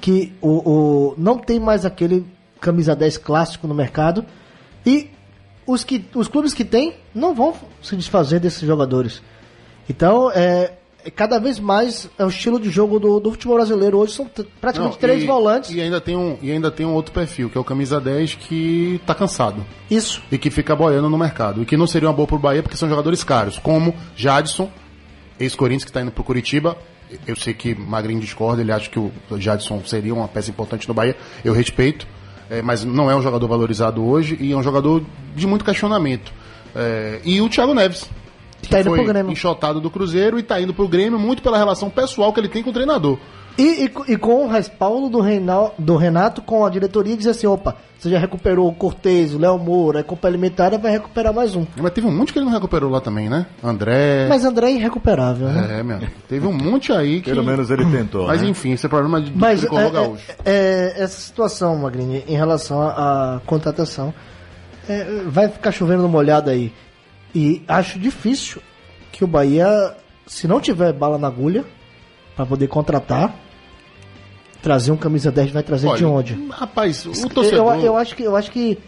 [SPEAKER 8] que o, o, não tem mais aquele camisa 10 clássico no mercado. E os, que, os clubes que tem não vão se desfazer desses jogadores. Então, é cada vez mais é o estilo de jogo do, do futebol brasileiro. Hoje são praticamente
[SPEAKER 6] Não,
[SPEAKER 8] três
[SPEAKER 6] e-
[SPEAKER 8] volantes.
[SPEAKER 6] E ainda, tem um, e ainda tem um outro perfil, que é o camisa 10, que tá cansado.
[SPEAKER 8] Isso.
[SPEAKER 6] E que fica boiando no mercado. E que não seria uma boa pro Bahia, porque são jogadores caros, como Jadson, ex-Corinthians, que tá indo pro Curitiba. Eu sei que Magrinho discorda, ele acha que o Jadson seria uma peça importante no Bahia. Eu respeito, é, mas não é um jogador valorizado hoje e é um jogador de muito questionamento. É, e o Thiago Neves.
[SPEAKER 8] Tá indo
[SPEAKER 6] foi
[SPEAKER 8] pro Grêmio.
[SPEAKER 6] enxotado do Cruzeiro e tá indo pro Grêmio muito pela relação pessoal que ele tem com o treinador.
[SPEAKER 8] E, e e com o respaldo do, Reinal, do Renato com a diretoria dizer assim: opa, você já recuperou o Cortez, o Léo Moura, a complementar, vai recuperar mais um.
[SPEAKER 6] Mas teve um monte que ele não recuperou lá também, né? André.
[SPEAKER 8] Mas André é irrecuperável, né?
[SPEAKER 6] É, meu. Teve um monte aí que.
[SPEAKER 2] Pelo menos ele tentou.
[SPEAKER 6] Mas
[SPEAKER 2] né?
[SPEAKER 6] enfim, esse é problema de do
[SPEAKER 8] Mas
[SPEAKER 6] tricolor
[SPEAKER 8] é,
[SPEAKER 6] gaúcho.
[SPEAKER 8] é- é essa situação, Magrini, em relação à à contratação, é, vai ficar chovendo no molhado aí. E acho difícil que o Bahia, se não tiver bala na agulha para poder contratar, trazer um camisa 10 vai trazer de
[SPEAKER 6] Olha,
[SPEAKER 8] onde?
[SPEAKER 6] Rapaz, o
[SPEAKER 8] Eu,
[SPEAKER 6] torcedor.
[SPEAKER 8] eu acho que eu acho que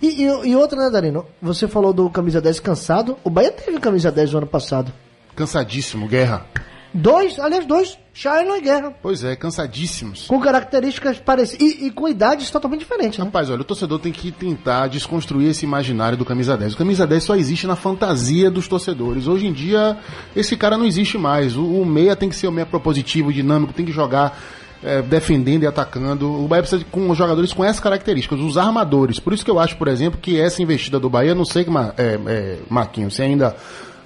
[SPEAKER 8] e, e, e outra, né, Darino? Você falou do camisa 10 cansado. O Bahia teve camisa 10 no ano passado.
[SPEAKER 6] Cansadíssimo, guerra.
[SPEAKER 8] Dois, aliás, dois. Shailon e Guerra.
[SPEAKER 6] Pois é, cansadíssimos.
[SPEAKER 8] Com características parecidas. E, e com idades totalmente diferentes, né?
[SPEAKER 6] Rapaz, olha, o torcedor tem que tentar desconstruir esse imaginário do camisa 10. O camisa 10 só existe na fantasia dos torcedores. Hoje em dia, esse cara não existe mais. O, o meia tem que ser o meia propositivo, dinâmico, tem que jogar é, defendendo e atacando. O Bahia precisa de com jogadores com essas características, os armadores. Por isso que eu acho, por exemplo, que essa investida do Bahia, não sei, Ma- é, é, Marquinhos, se ainda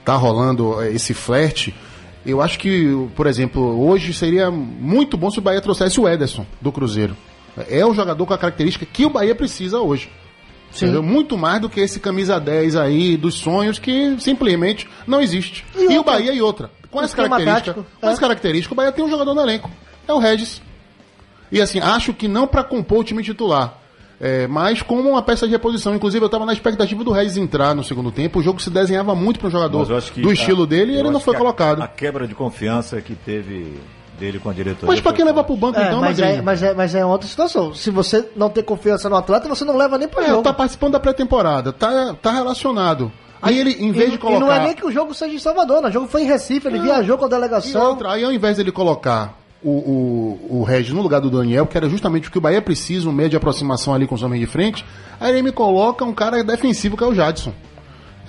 [SPEAKER 6] tá rolando é, esse flerte. Eu acho que, por exemplo, hoje seria muito bom se o Bahia trouxesse o Ederson do Cruzeiro. É um jogador com a característica que o Bahia precisa hoje.
[SPEAKER 8] Sim.
[SPEAKER 6] Entendeu? Muito mais do que esse camisa 10 aí dos sonhos que simplesmente não existe. E, o Bahia e outra. Com essa característica,
[SPEAKER 8] tático,
[SPEAKER 6] com
[SPEAKER 8] é.
[SPEAKER 6] essa característica, o Bahia tem um jogador no elenco. É o Regis. E assim, acho que não para compor o time titular. É, mas como uma peça de reposição. Inclusive, eu estava na expectativa do Regis entrar no segundo tempo. O jogo se desenhava muito para um jogador
[SPEAKER 2] que
[SPEAKER 6] do
[SPEAKER 2] a-
[SPEAKER 6] estilo dele e ele não foi
[SPEAKER 2] a-
[SPEAKER 6] colocado.
[SPEAKER 2] A, quebra de confiança que teve dele com a diretoria.
[SPEAKER 6] Mas para quem levar pro banco,
[SPEAKER 8] É,
[SPEAKER 6] então,
[SPEAKER 8] mas, é, mas, é, mas é outra situação. Se você não tem confiança no atleta, você não leva nem pro
[SPEAKER 6] É,
[SPEAKER 8] jogo.
[SPEAKER 6] tá participando da pré-temporada, tá, tá relacionado. Aí ele, em vez
[SPEAKER 8] e,
[SPEAKER 6] de
[SPEAKER 8] e
[SPEAKER 6] colocar.
[SPEAKER 8] não é nem que o jogo seja em Salvador, né? o jogo foi em Recife, ele viajou com a
[SPEAKER 6] E
[SPEAKER 8] delegação.
[SPEAKER 6] outra, aí ao invés dele colocar o, o, o Regis no lugar do Daniel, que era justamente o que o Bahia precisa, um meio de aproximação ali com os homens de frente, aí ele me coloca um cara defensivo que é o Jadson.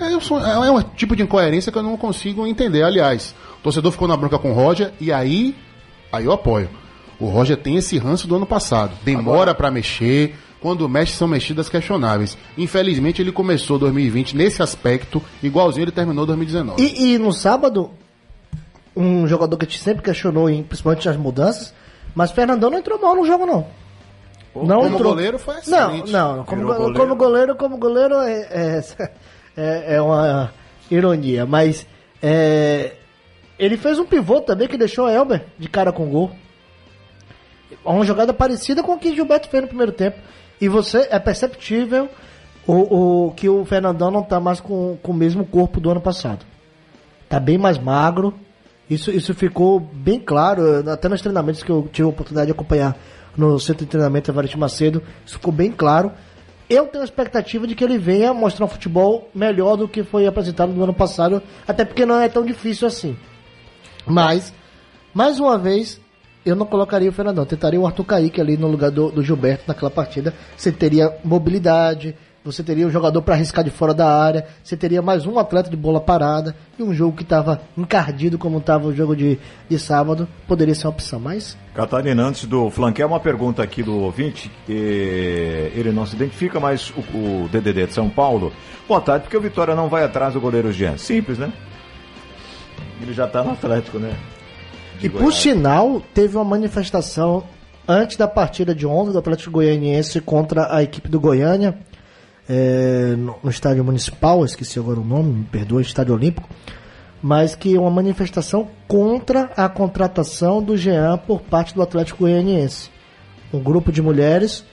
[SPEAKER 6] É, sou- é um tipo de incoerência que eu não consigo entender. Aliás, o torcedor ficou na bronca com o Roger e aí, aí eu apoio. O Roger tem esse ranço do ano passado. Demora pra mexer. Quando mexe, são mexidas questionáveis. Infelizmente, ele começou 2020 nesse aspecto, igualzinho ele terminou 2019.
[SPEAKER 8] E, e no sábado, um jogador que a gente sempre questionou, principalmente as mudanças, mas Fernandão não entrou mal no jogo, não. não
[SPEAKER 6] como
[SPEAKER 8] entrou.
[SPEAKER 6] goleiro foi
[SPEAKER 8] Não,
[SPEAKER 6] excelente.
[SPEAKER 8] não, como, go-
[SPEAKER 2] goleiro.
[SPEAKER 8] como goleiro, como goleiro é, é, *laughs* é- é uma ironia, mas é, ele fez um pivô também que deixou Elber de cara com gol. Uma jogada parecida com o que Gilberto fez no primeiro tempo. E você é perceptível o, o que o Fernandão não tá mais com, com o mesmo corpo do ano passado. Tá bem mais magro. Isso, isso ficou bem claro, eh, até nos treinamentos que eu tive a oportunidade de acompanhar no centro de treinamento Evariste Macedo, isso ficou bem claro. Eu tenho a expectativa de que ele venha mostrar um futebol melhor do que foi apresentado no ano passado, até porque não é tão difícil assim. Mas, mais uma vez, eu não colocaria o Fernandão. Tentaria o Arthur Kaique ali no lugar do, do Gilberto naquela partida. Você teria mobilidade, você teria um jogador para arriscar de fora da área, você teria mais um atleta de bola parada e um jogo que estava encardido como estava o jogo de, de sábado. Poderia ser uma opção, mas
[SPEAKER 2] Catarina, antes do flanquear, uma pergunta aqui do ouvinte. ele não se identifica, mas o, o DDD de São Paulo. Boa tarde, porque o Vitória não vai atrás do goleiro Jean. Simples, né? Ele já tá no Atlético, né? De
[SPEAKER 8] E por
[SPEAKER 2] Goiás.
[SPEAKER 8] sinal, teve uma manifestação antes da partida de ontem do Atlético Goianiense contra a equipe do Goiânia, é, no, estádio municipal, esqueci agora o nome, me perdoa, estádio olímpico, mas que é uma manifestação contra a contratação do Jean por parte do Atlético Goianiense. Um grupo de mulheres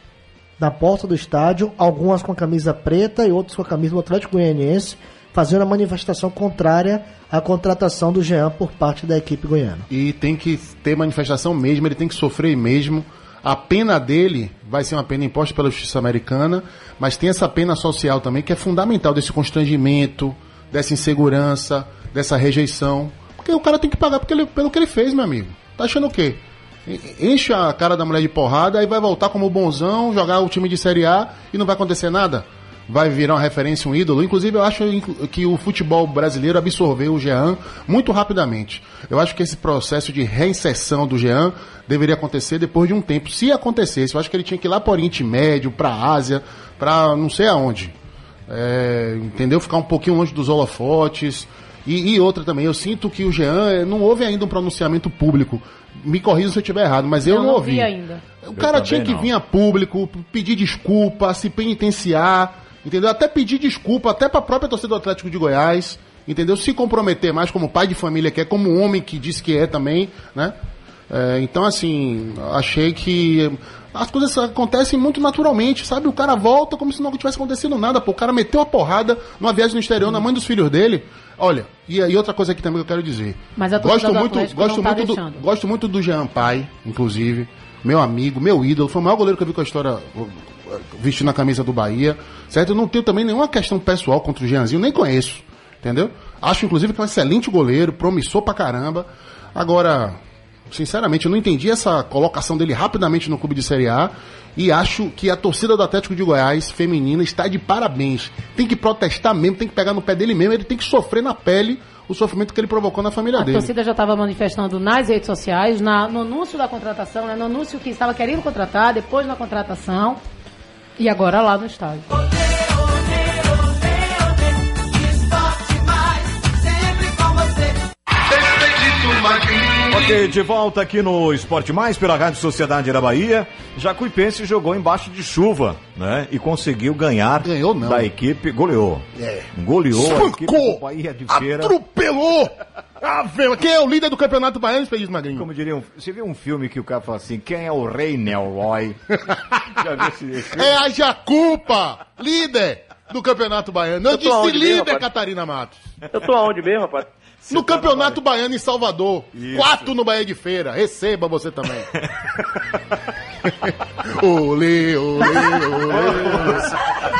[SPEAKER 8] na porta do estádio, algumas com a camisa preta e outras com a camisa do Atlético Goianiense, fazendo a manifestação contrária à contratação do Jean por parte da equipe goiana.
[SPEAKER 6] E tem que ter manifestação mesmo, ele tem que sofrer mesmo. A pena dele vai ser uma pena imposta pela justiça americana, mas tem essa pena social também que é fundamental desse constrangimento, dessa insegurança, dessa rejeição. Porque o cara tem que pagar ele- pelo que ele fez, meu amigo. Tá achando o quê? E- Enche a cara da mulher de porrada aí vai voltar como bonzão, jogar o time de Série A e não vai acontecer nada? Vai virar uma referência, um ídolo. Inclusive, eu acho que o futebol brasileiro absorveu o Jean muito rapidamente. Eu acho que esse processo de reinserção do Jean deveria acontecer depois de um tempo. Se acontecesse, eu acho que ele tinha que ir lá para o Oriente Médio, para a Ásia, para não sei aonde. É, entendeu? Ficar um pouquinho longe dos holofotes. E, e outra também, eu sinto que o Jean eh, não houve ainda um pronunciamento público. Me corrija se eu estiver errado, mas eu,
[SPEAKER 3] Eu
[SPEAKER 6] não,
[SPEAKER 3] não
[SPEAKER 6] ouvi.
[SPEAKER 3] vi ainda.
[SPEAKER 6] O
[SPEAKER 2] Eu
[SPEAKER 6] cara tinha que
[SPEAKER 2] não.
[SPEAKER 6] vir a público, pedir desculpa, se penitenciar, entendeu? Até pedir desculpa, até pra própria torcida do Atlético de Goiás, entendeu? Se comprometer mais como pai de família que é, como homem que disse que é também, né? É, então, assim, achei que as coisas acontecem muito naturalmente, sabe? O cara volta como se não tivesse acontecido nada, pô. O cara meteu a porrada numa viagem no exterior na mãe dos filhos dele. Olha, e, e outra coisa aqui também que eu quero dizer.
[SPEAKER 3] Mas a
[SPEAKER 6] gosto muito, gosto
[SPEAKER 3] não tá
[SPEAKER 6] muito do, gosto muito do Jean Pai, inclusive, meu amigo, meu ídolo, foi o maior goleiro que eu vi com a história vestindo a camisa do Bahia, certo? Eu não tenho também nenhuma questão pessoal contra o Jeanzinho, nem conheço, entendeu? Acho inclusive que é um excelente goleiro, promissor pra caramba. Agora, sinceramente, eu não entendi essa colocação dele rapidamente no clube de Série A e acho que a torcida do Atlético de Goiás feminina está de parabéns. Tem que protestar mesmo, tem que pegar no pé dele mesmo, ele tem que sofrer na pele o sofrimento que ele provocou na família
[SPEAKER 3] A
[SPEAKER 6] dele.
[SPEAKER 3] torcida já estava manifestando nas redes sociais, na- no anúncio da contratação, né, no anúncio que estava querendo contratar, depois na contratação e agora lá no estádio.
[SPEAKER 2] Ok, de volta aqui no Esporte Mais pela Rádio Sociedade da Bahia. Jacuipense jogou embaixo de chuva, né? E conseguiu ganhar
[SPEAKER 6] Ganhou, não.
[SPEAKER 2] da equipe, goleou.
[SPEAKER 6] É.
[SPEAKER 2] Goleou a equipe do
[SPEAKER 6] Espancou!
[SPEAKER 2] Bahia de Feira.
[SPEAKER 6] Atropelou! Ave, quem é o líder do campeonato baiano, Expedito Magrinho?
[SPEAKER 2] Como diriam, você viu um filme que o cara fala assim, quem é o rei Nelroy? *laughs* Já viu esse, esse filme?
[SPEAKER 6] É a Jacupa, líder do campeonato baiano. Eu, disse
[SPEAKER 12] mesmo,
[SPEAKER 6] líder,
[SPEAKER 12] rapaz?
[SPEAKER 6] Catarina Matos.
[SPEAKER 12] Eu tô aonde mesmo, rapaz?
[SPEAKER 6] No campeonato baiano em Salvador.
[SPEAKER 2] Isso.
[SPEAKER 6] Quarto no Bahia de Feira. Receba você também. *laughs* olê, olê, olê.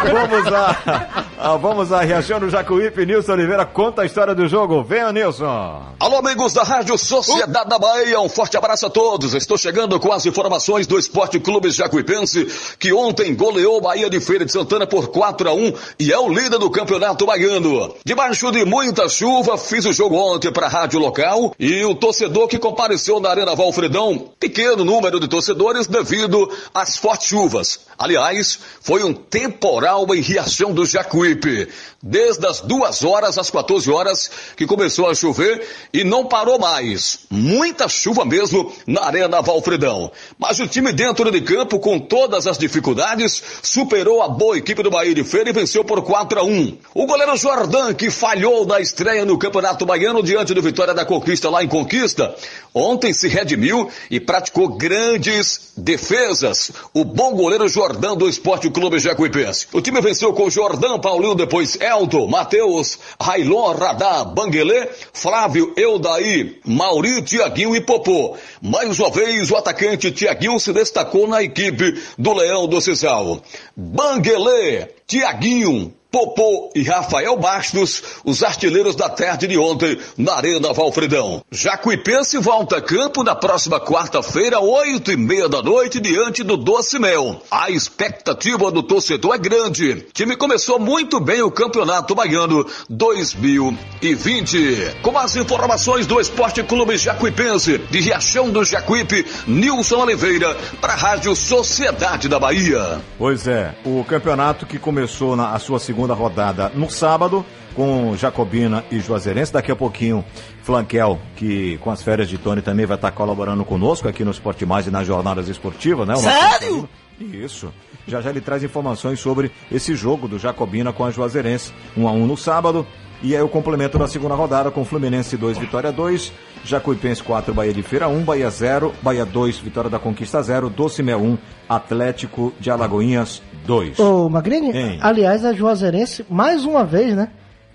[SPEAKER 2] Vamos lá, ah, vamos lá, Riachão do Jacuípe, Nilson Oliveira, conta a história do jogo. Venha, Nilson.
[SPEAKER 13] Alô, amigos da Rádio Sociedade da Bahia, um forte abraço a todos. Estou chegando com as informações do Esporte Clube Jacuipense, que ontem goleou o Bahia de Feira de Santana por 4 a 1 e é o líder do Campeonato Baiano. Debaixo de muita chuva, fiz o jogo ontem para a rádio local e o torcedor que compareceu na Arena Valfredão, pequeno número de torcedores devido às fortes chuvas. Aliás, foi um temporal em Riachão do Jacuípe. Desde as duas horas às 14 horas que começou a chover e não parou mais. Muita chuva mesmo na Arena Valfredão. Mas o time dentro de campo, com todas as dificuldades, superou a boa equipe do Bahia de Feira e venceu por 4 a 1. O goleiro Jordan, que falhou na estreia no Campeonato Baiano diante do Vitória da Conquista lá em Conquista, ontem se redimiu e praticou grandes defesas. O bom goleiro Jordan do Esporte Clube Jacuipense. O time venceu com Jordan, Paulinho, depois Elton, Matheus, Railon, Radar, Banguelê, Flávio, Eudaí, Mauri, Tiaguinho e Popô. Mais uma vez, o atacante Tiaguinho se destacou na equipe do Leão do Cisal. Banguelê, Tiaguinho, Popô e Rafael Bastos, os artilheiros da tarde de ontem na Arena Valfredão. Jacuipense volta a campo na próxima quarta-feira, oito e meia da noite, diante do Doce Mel. A expectativa do torcedor é grande. O time começou muito bem o Campeonato Baiano 2020. Com as informações do Esporte Clube Jacuipense, de Riachão do Jacuípe, Nilson Oliveira, para a Rádio Sociedade da Bahia.
[SPEAKER 2] Pois é, o campeonato que começou na sua segunda rodada no sábado, com Jacobina e Juazeirense. Daqui a pouquinho, Flanquel, que com as férias de Tony também vai estar colaborando conosco aqui no Esporte Mais e nas jornadas esportivas, né?
[SPEAKER 8] Sério?
[SPEAKER 2] Isso. Já já ele traz informações sobre esse jogo do Jacobina com a Juazeirense. 1 a 1 no sábado. E aí o complemento da segunda rodada com Fluminense 2, Vitória 2, Jacuipense 4, Bahia de Feira 1, Bahia 0, Bahia 2, Vitória da Conquista 0, Doce Mel 1, Atlético de Alagoinhas 2.
[SPEAKER 8] Ô, Magrini,
[SPEAKER 2] Hein?
[SPEAKER 8] aliás, a Juazeirense, mais uma vez, né?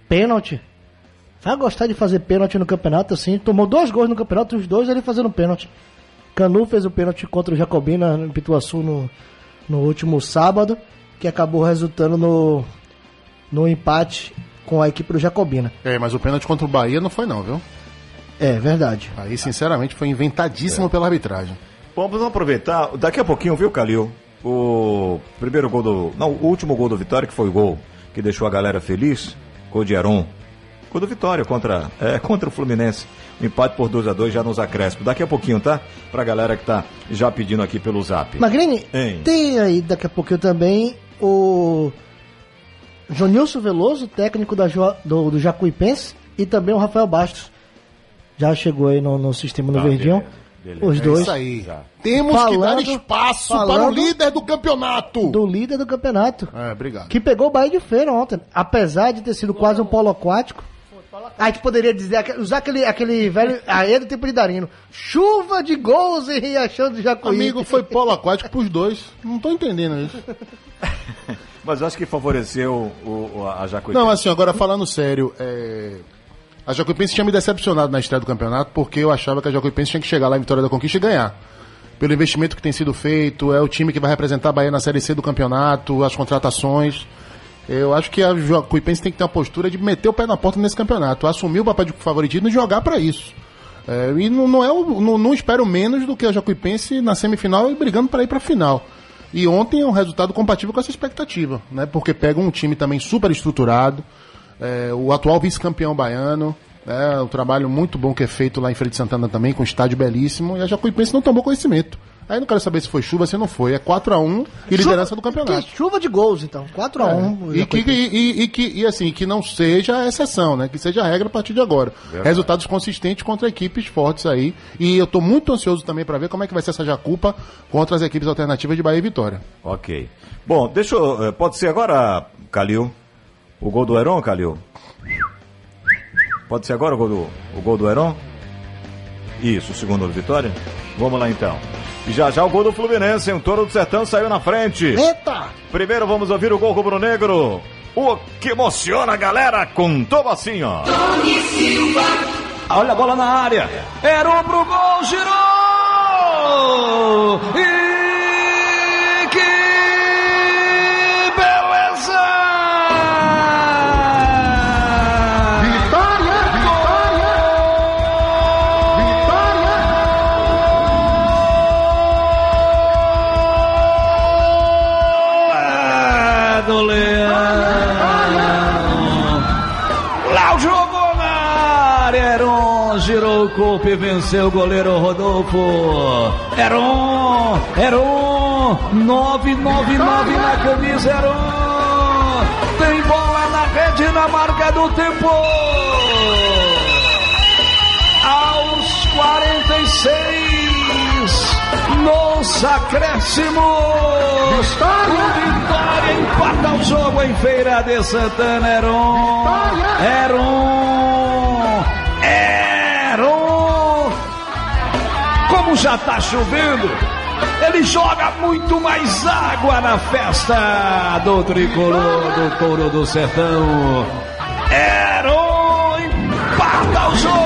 [SPEAKER 8] Pênalti. Vai gostar de fazer pênalti no campeonato, assim. Tomou dois gols no campeonato, os dois ele fazendo pênalti. Canu fez o pênalti contra o Jacobina no Pituaçu no, no último sábado, que acabou resultando no, no empate com a equipe do Jacobina.
[SPEAKER 6] É, mas o pênalti contra o Bahia não foi não, viu?
[SPEAKER 8] É, verdade.
[SPEAKER 6] Aí, sinceramente, foi inventadíssimo pela arbitragem.
[SPEAKER 2] Bom, vamos aproveitar. Daqui a pouquinho, viu, Calil? O primeiro gol do. Não, o último gol do Vitória, que foi o gol que deixou a galera feliz. Gol de Aron. Gol do Vitória contra, é, *laughs* contra o Fluminense. Um empate por 2 a 2 já nos acréscimos. Daqui a pouquinho, tá? Pra galera que tá já pedindo aqui pelo zap.
[SPEAKER 8] Magrini,
[SPEAKER 2] Hein?
[SPEAKER 8] tem aí daqui a pouquinho também o Jonilson Veloso, técnico da, Jo- do, do Jacuipense, e também o Rafael Bastos. Já chegou aí no, no sistema no
[SPEAKER 2] Tá,
[SPEAKER 8] Verdinho.
[SPEAKER 2] beleza,
[SPEAKER 8] Os
[SPEAKER 6] É
[SPEAKER 8] dois.
[SPEAKER 6] isso aí. Temos que dar
[SPEAKER 8] Falando-
[SPEAKER 6] espaço para o
[SPEAKER 8] falando
[SPEAKER 6] líder do campeonato.
[SPEAKER 8] Do líder do campeonato.
[SPEAKER 6] É, obrigado.
[SPEAKER 8] Que pegou o Bahia de Feira ontem. Apesar de ter sido quase um polo aquático. A gente poderia dizer, usar aquele, aquele velho. Aí é do tempo de Darino. Chuva de gols em Riachão do Jacuí.
[SPEAKER 6] Amigo, foi polo aquático pros dois. Não tô entendendo isso. *laughs*
[SPEAKER 2] Mas acho que favoreceu o, o- a Jacuipense.
[SPEAKER 6] Não, assim, agora falando sério, é... a Jacuipense tinha me decepcionado na estreia do campeonato porque eu achava que a Jacuipense tinha que chegar lá em Vitória da Conquista e ganhar. Pelo investimento que tem sido feito, é o time que vai representar a Bahia na Série C do campeonato, as contratações. Eu acho que a Jacuipense tem que ter uma postura de meter o pé na porta nesse campeonato, assumir o papel de favoritismo e jogar pra isso. É, e não, não é o- não, não espero menos do que a Jacuipense na semifinal e brigando para ir pra final. E ontem é um resultado compatível com essa expectativa, né? Porque pega um time também super estruturado, é, o atual vice-campeão baiano, é, o trabalho muito bom que é feito lá em de Santana também, com um estádio belíssimo, e a Jacuipense não tomou conhecimento. Aí não quero saber se foi chuva, se não foi. É 4x1 e liderança do campeonato.
[SPEAKER 8] Que chuva de gols, então. 4x1.
[SPEAKER 6] É. E, que, e, e- e que, e assim, que não seja a exceção, né? Que seja a regra a partir de agora.
[SPEAKER 2] Verdade.
[SPEAKER 6] Resultados consistentes contra equipes fortes aí. E eu tô muito ansioso também pra ver como é que vai ser essa jacupa contra as equipes alternativas de Bahia e Vitória.
[SPEAKER 2] Ok. Bom, deixa eu. eh, Pode ser agora, Calil? O gol do Heron, Calil? Pode ser agora o gol do, o gol do Heron? Isso, o segundo do Vitória? Vamos lá então. E já já o gol do Fluminense, hein? o Toro do Sertão saiu na frente.
[SPEAKER 8] Eita!
[SPEAKER 2] Primeiro vamos ouvir o gol rubro-negro. O que emociona a galera com Tobacinho. ó.
[SPEAKER 14] Olha a bola na área. Era pro gol, girou! E girou o corpo e venceu o goleiro Rodolfo. Heron, Heron, 999 na camisa Heron. Tem bola na rede na marca do tempo. Aos 46 nos acréscimos. O Vitória empata o jogo em Feira de Santana. Heron. Heron. Como já tá chovendo, ele joga muito mais água na festa do tricolor do Touro do Sertão. Heron empata o jogo.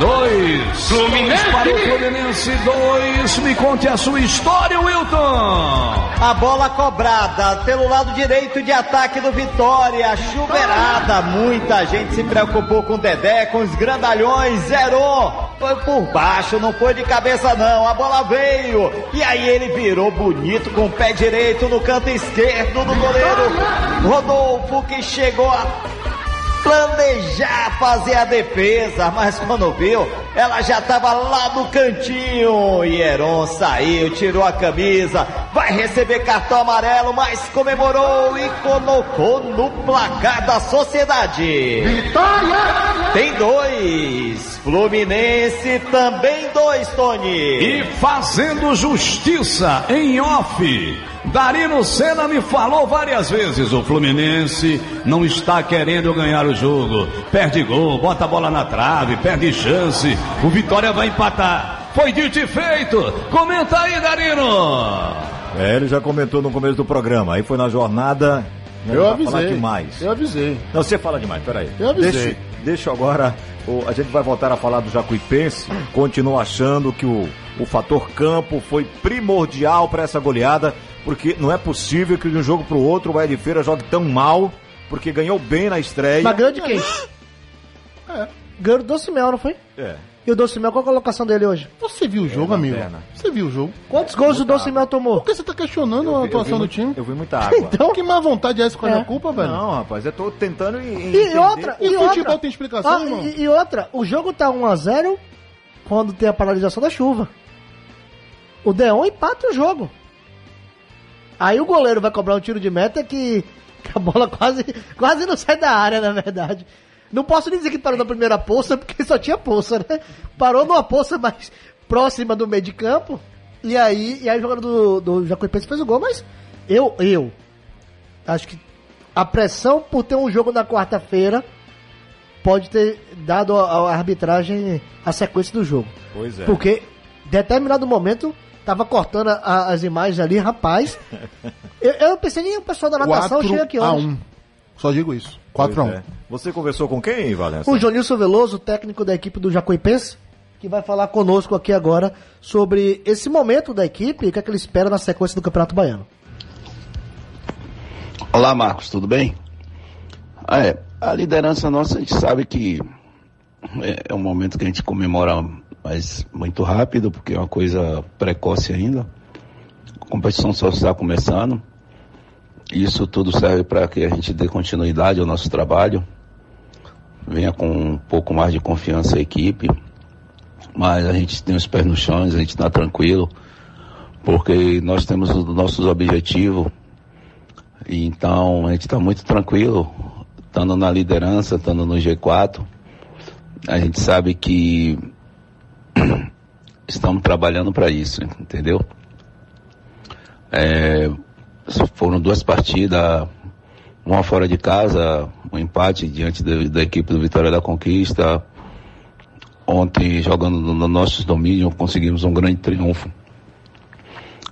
[SPEAKER 14] Dois. Fluminense. Fluminense, dois. Me conte a sua história, Wilton.
[SPEAKER 10] A bola cobrada pelo lado direito de ataque do Vitória, chuveirada, muita gente se preocupou com o Dedé, com os grandalhões, zerou, foi por baixo, não foi de cabeça não, a bola veio, e aí ele virou bonito com o pé direito no canto esquerdo do goleiro Rodolfo, que chegou a planejar fazer a defesa, mas quando viu, ela já estava lá no cantinho. E Heron saiu, tirou a camisa, vai receber cartão amarelo, mas comemorou e colocou no placar da sociedade.
[SPEAKER 6] Vitória!
[SPEAKER 10] Tem dois. Fluminense também dois, Tony.
[SPEAKER 14] E fazendo justiça em off. Darino Senna me falou várias vezes: o Fluminense não está querendo ganhar o jogo. Perde gol, bota a bola na trave, perde chance. O Vitória vai empatar. Foi dito e feito. Comenta aí, Darino.
[SPEAKER 2] É, ele já comentou no começo do programa. Aí foi na jornada.
[SPEAKER 6] Eu avisei.
[SPEAKER 2] Falar demais.
[SPEAKER 6] Eu avisei.
[SPEAKER 2] Não, você fala demais, peraí.
[SPEAKER 6] Eu avisei.
[SPEAKER 2] Deixa, deixa agora. o- a gente vai voltar a falar do Jacuipense. Continuo achando que o, o fator campo foi primordial para essa goleada. Porque não é possível que de um jogo pro outro o Bahia de Feira jogue tão mal. Porque ganhou bem na estreia.
[SPEAKER 8] Mas ganhou de quem?
[SPEAKER 6] É.
[SPEAKER 8] Ganhou do Docimel, não foi?
[SPEAKER 2] É.
[SPEAKER 8] E o Docimel, qual a colocação dele hoje?
[SPEAKER 6] Você viu o jogo, amigo?
[SPEAKER 2] lanterna.
[SPEAKER 6] Você viu o jogo?
[SPEAKER 8] Quantos gols o Docimel tomou?
[SPEAKER 6] Por que você tá questionando a
[SPEAKER 2] vi-
[SPEAKER 6] atuação do time?
[SPEAKER 2] muito- Eu vi muita *laughs* água.
[SPEAKER 8] Então,
[SPEAKER 6] Que má vontade é essa com a
[SPEAKER 8] É.
[SPEAKER 6] minha culpa, velho?
[SPEAKER 2] Não, rapaz, eu tô tentando en-
[SPEAKER 8] E
[SPEAKER 2] entender.
[SPEAKER 8] outra,
[SPEAKER 6] O
[SPEAKER 8] e
[SPEAKER 6] futebol
[SPEAKER 8] outra.
[SPEAKER 6] tem explicação,
[SPEAKER 8] Ah,
[SPEAKER 6] irmão?
[SPEAKER 8] e, e outra, o jogo tá 1x0 quando tem a paralisação da chuva. O Deon empata o jogo. Aí o goleiro vai cobrar um tiro de meta que, *laughs* que a bola quase, quase não sai da área, na verdade. Não posso nem dizer que parou na primeira poça, porque só tinha poça, né? Parou numa poça mais próxima do meio de campo. E aí, e aí o jogador do, do Jacuipense fez o gol, mas eu, eu acho que a pressão por ter um jogo na quarta-feira pode ter dado à arbitragem a sequência do jogo.
[SPEAKER 2] Pois é.
[SPEAKER 8] Porque determinado momento tava cortando a- as imagens ali, rapaz. *laughs* eu, eu pensei nem o pessoal da natação
[SPEAKER 6] 4
[SPEAKER 8] chega aqui
[SPEAKER 6] a
[SPEAKER 8] hoje.
[SPEAKER 6] 1. Só digo isso.
[SPEAKER 2] Pois
[SPEAKER 6] 4 a 1.
[SPEAKER 2] é. Você conversou com quem, Valença?
[SPEAKER 8] O Jonilson Veloso, técnico da equipe do Jacuipense, que vai falar conosco aqui agora sobre esse momento da equipe e o que, é que ele espera na sequência do Campeonato Baiano.
[SPEAKER 15] Olá, Marcos, tudo bem? Ah, é, a liderança nossa, a gente sabe que é, é um momento que a gente comemora, mas muito rápido, porque é uma coisa precoce ainda. A competição só está começando. Isso tudo serve para que a gente dê continuidade ao nosso trabalho, venha com um pouco mais de confiança à equipe, mas a gente tem os pés no chão, a gente está tranquilo, porque nós temos os nossos objetivos, então a gente está muito tranquilo, estando na liderança, estando no G4. A gente sabe que *clears throat* estamos trabalhando para isso, entendeu? É, foram duas partidas, uma fora de casa, um empate diante da, equipe do Vitória da Conquista. Ontem, jogando no nossos domínios, conseguimos um grande triunfo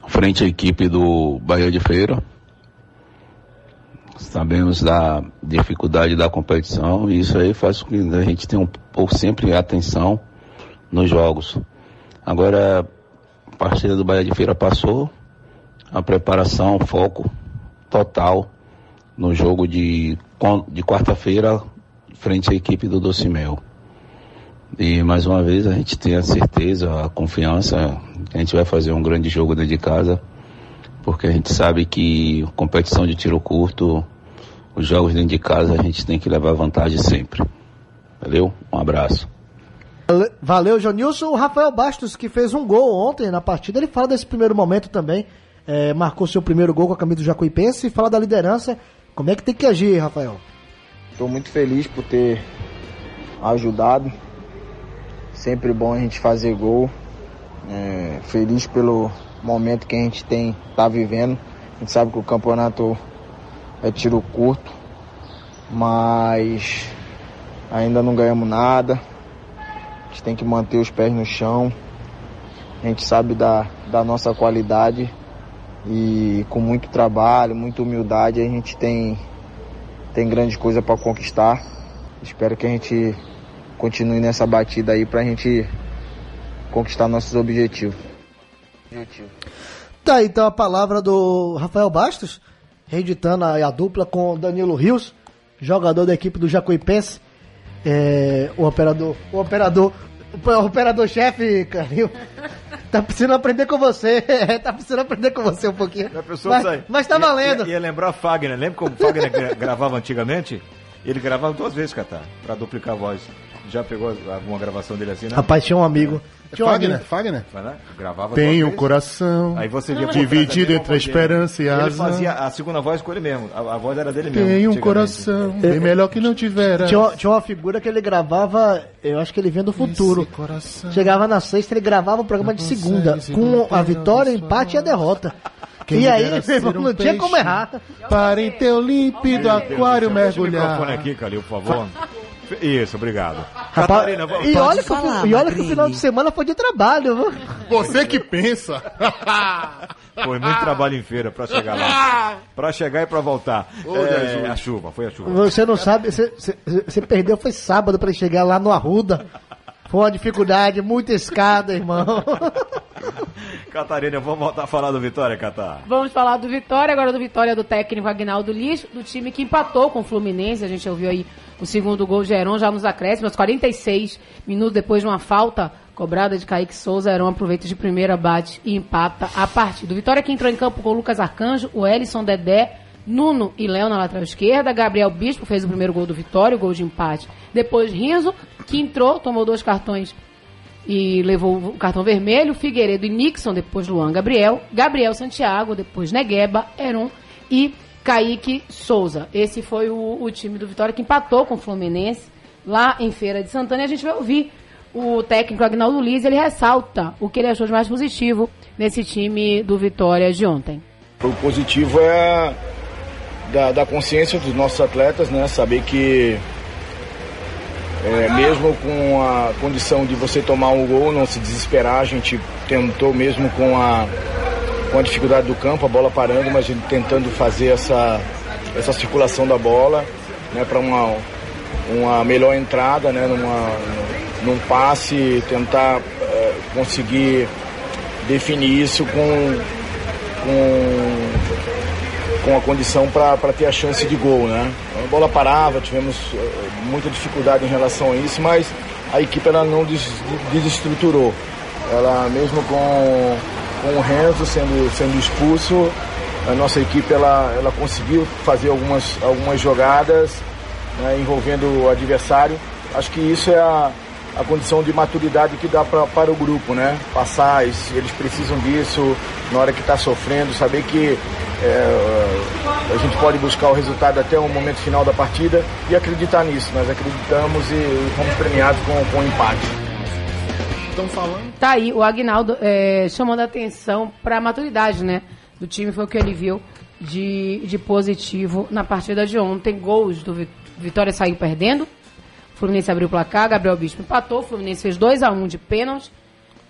[SPEAKER 15] frente à equipe do Bahia de Feira. Sabemos da dificuldade da competição e isso aí faz com que a gente tenha um sempre atenção nos jogos. Agora, a partida do Bahia de Feira passou, a preparação, foco total no jogo de, de quarta-feira frente à equipe do Docimel. E mais uma vez a gente tem a certeza, a confiança que a gente vai fazer um grande jogo dentro de casa, porque a gente sabe que competição de tiro curto, os jogos dentro de casa a gente tem que levar vantagem sempre. Valeu? Um abraço.
[SPEAKER 8] Valeu, Jonilson. O Rafael Bastos, que fez um gol ontem na partida, ele fala desse primeiro momento também. É, marcou seu primeiro gol com a camisa do Jacuipense e fala da liderança. Como é que tem que agir, Rafael?
[SPEAKER 11] Estou muito feliz por ter ajudado. Sempre bom a gente fazer gol. É, feliz pelo momento que a gente tem tá vivendo. A gente sabe que o campeonato é tiro curto, mas ainda não ganhamos nada. A gente tem que manter os pés no chão. A gente sabe da, da nossa qualidade e com muito trabalho, muita humildade, a gente tem, tem grande coisa para conquistar. Espero que a gente continue nessa batida aí para a gente conquistar nossos objetivos.
[SPEAKER 8] Objetivo. Tá, então a palavra do Rafael Bastos, reeditando a, a dupla com Danilo Rios, jogador da equipe do Jacuipense. É, o operador, o operador, o operador-chefe, Carlinhos, tá precisando aprender com você. *laughs* tá precisando aprender com você um pouquinho. Mas, mas tá valendo.
[SPEAKER 2] Ia, ia, ia lembrar Fagner. Lembra como o Fagner *laughs* gravava antigamente? Ele gravava duas vezes, Catar, pra duplicar a voz. Já pegou alguma gravação dele assim, né?
[SPEAKER 8] Rapaz, tinha um amigo. Tinha
[SPEAKER 6] um Fagner, Fagner?
[SPEAKER 2] Gravava
[SPEAKER 6] Tem um coração
[SPEAKER 2] Aí você via
[SPEAKER 6] dividido entre a esperança e a
[SPEAKER 2] Ele fazia a segunda voz com ele mesmo. A, a voz era dele
[SPEAKER 6] mesmo.
[SPEAKER 2] Tem
[SPEAKER 6] um coração, bem melhor que não tivera.
[SPEAKER 8] Tinha, tinha uma figura que ele gravava, eu acho que ele vinha do futuro. Chegava na sexta, ele gravava o programa de segunda, com a vitória, o empate e a derrota.
[SPEAKER 6] Quem
[SPEAKER 8] e aí, *laughs* meu irmão,
[SPEAKER 6] um
[SPEAKER 8] não tinha como errar.
[SPEAKER 6] Para em teu límpido aquário
[SPEAKER 2] Deixa o
[SPEAKER 6] mergulhar.
[SPEAKER 2] microfone aqui, Calil, por favor. Isso, obrigado.
[SPEAKER 8] Rapaz,
[SPEAKER 2] Catarina, vamos-
[SPEAKER 8] e olha, que, o- e olha que o final de semana foi de trabalho. viu?
[SPEAKER 6] Você que pensa. *laughs*
[SPEAKER 2] Foi muito trabalho em feira pra chegar lá. Pra chegar e pra voltar.
[SPEAKER 6] Ô,
[SPEAKER 2] É, a chuva, foi a chuva.
[SPEAKER 8] Você não sabe, você, você- você perdeu, foi sábado pra chegar lá no Arruda. Foi uma dificuldade, muita escada, irmão. *laughs*
[SPEAKER 2] Catarina, vamos voltar a falar do Vitória, Catar.
[SPEAKER 3] Vamos falar do Vitória, agora do Vitória do técnico Agnaldo Liz, do time que empatou com o Fluminense. A gente ouviu aí o segundo gol de Heron já nos acréscimos, aos 46 minutos depois de uma falta cobrada de Kaique Souza. Heron aproveita de primeira, bate e empata a partida. Vitória que entrou em campo com o Lucas Arcanjo, o Ellison Dedé, Nuno e Léo na lateral esquerda. Gabriel Bispo fez o primeiro gol do Vitória, o gol de empate. Depois Rinzo, que entrou, tomou dois cartões e levou o cartão vermelho. Figueiredo e Nixon, depois Luan Gabriel. Gabriel Santiago, depois Negueba, Heron e Kaique Souza. Esse foi o, o time do Vitória que empatou com o Fluminense lá em Feira de Santana. E a gente vai ouvir o técnico Agnaldo Liz. Ele ressalta o que ele achou de mais positivo nesse time do Vitória de ontem.
[SPEAKER 16] O positivo é da, da consciência dos nossos atletas, né? Saber que é, mesmo com a condição de você tomar um gol, não se desesperar, a gente tentou mesmo com a, com a dificuldade do campo, a bola parando, mas a gente tentando fazer essa, essa circulação da bola né, para uma, uma melhor entrada, né, numa, num passe, tentar é, conseguir definir isso com, com, com a condição para ter a chance de gol. Né? A bola parava, tivemos eh, muita dificuldade em relação a isso, mas a equipe ela não des- desestruturou. Ela mesmo com, com o Renzo sendo, sendo expulso, a nossa equipe ela, ela conseguiu fazer algumas, algumas jogadas né, envolvendo o adversário. Acho que isso é a, a condição de maturidade que dá pra, para o grupo, né? Passar, es- eles precisam disso na hora que está sofrendo, saber que é, a gente pode buscar o resultado até o momento final da partida e acreditar nisso. Nós acreditamos e fomos premiados com, com empate.
[SPEAKER 6] Estão falando?
[SPEAKER 3] Tá aí o Agnaldo é, chamando a atenção para a maturidade, né? Do time foi o que ele viu de, de positivo na partida de ontem. Gols do Vi- Vitória saiu perdendo. Fluminense abriu o placar, Gabriel Bispo empatou. O Fluminense fez 2 a 1 de pênalti.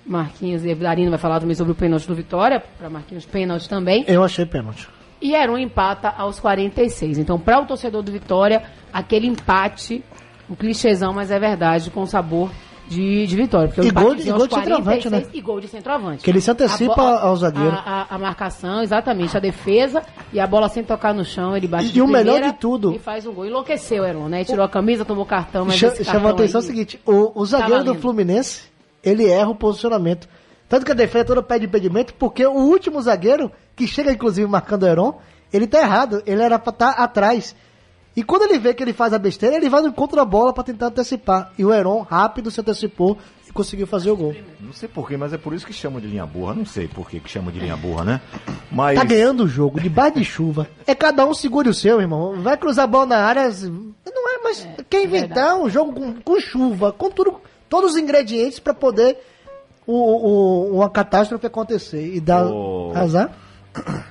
[SPEAKER 3] Marquinhos e Darino vai falar também sobre o pênalti do Vitória. Para Marquinhos, pênalti também.
[SPEAKER 17] Eu achei pênalti.
[SPEAKER 3] E era um empata aos 46. Então, para o torcedor do Vitória, aquele empate, um clichêzão, mas é verdade, com sabor de, de vitória. Porque o
[SPEAKER 17] E gol de-
[SPEAKER 3] aos
[SPEAKER 17] gol de centroavante,
[SPEAKER 3] 46
[SPEAKER 17] né?
[SPEAKER 3] E gol de centroavante.
[SPEAKER 17] Que ele se antecipa
[SPEAKER 3] A
[SPEAKER 17] ao zagueiro.
[SPEAKER 3] A, a- a marcação, exatamente. A defesa e a bola sem tocar no chão, ele bate
[SPEAKER 17] E
[SPEAKER 3] de
[SPEAKER 17] o melhor de tudo-
[SPEAKER 3] E faz um gol. Enlouqueceu, Heron, né? Tirou a camisa, tomou cartão, mas
[SPEAKER 17] Cha-
[SPEAKER 3] esse
[SPEAKER 17] Chama a atenção
[SPEAKER 3] aí-
[SPEAKER 17] o seguinte: o, o zagueiro do
[SPEAKER 3] valendo.
[SPEAKER 17] Fluminense ele erra o posicionamento. Tanto que a defesa toda pede impedimento, porque o último zagueiro, que chega inclusive marcando o Heron, ele tá errado. Ele era pra estar atrás. E quando ele vê que ele faz a besteira, ele vai no encontro da bola pra tentar antecipar. E o Heron rápido se antecipou e conseguiu fazer o gol.
[SPEAKER 2] Não sei porquê, mas é por isso que chamam de linha burra. Não sei por que chamam de linha burra, né? Mas.
[SPEAKER 17] Tá ganhando o jogo, debaixo de chuva. É cada um segure o seu, irmão. Vai cruzar a bola na área. Não é, mas quer inventar um jogo com, com chuva, com tudo, todos os ingredientes pra poder o, o- uma catástrofe acontecer e dar
[SPEAKER 2] O-
[SPEAKER 17] azar.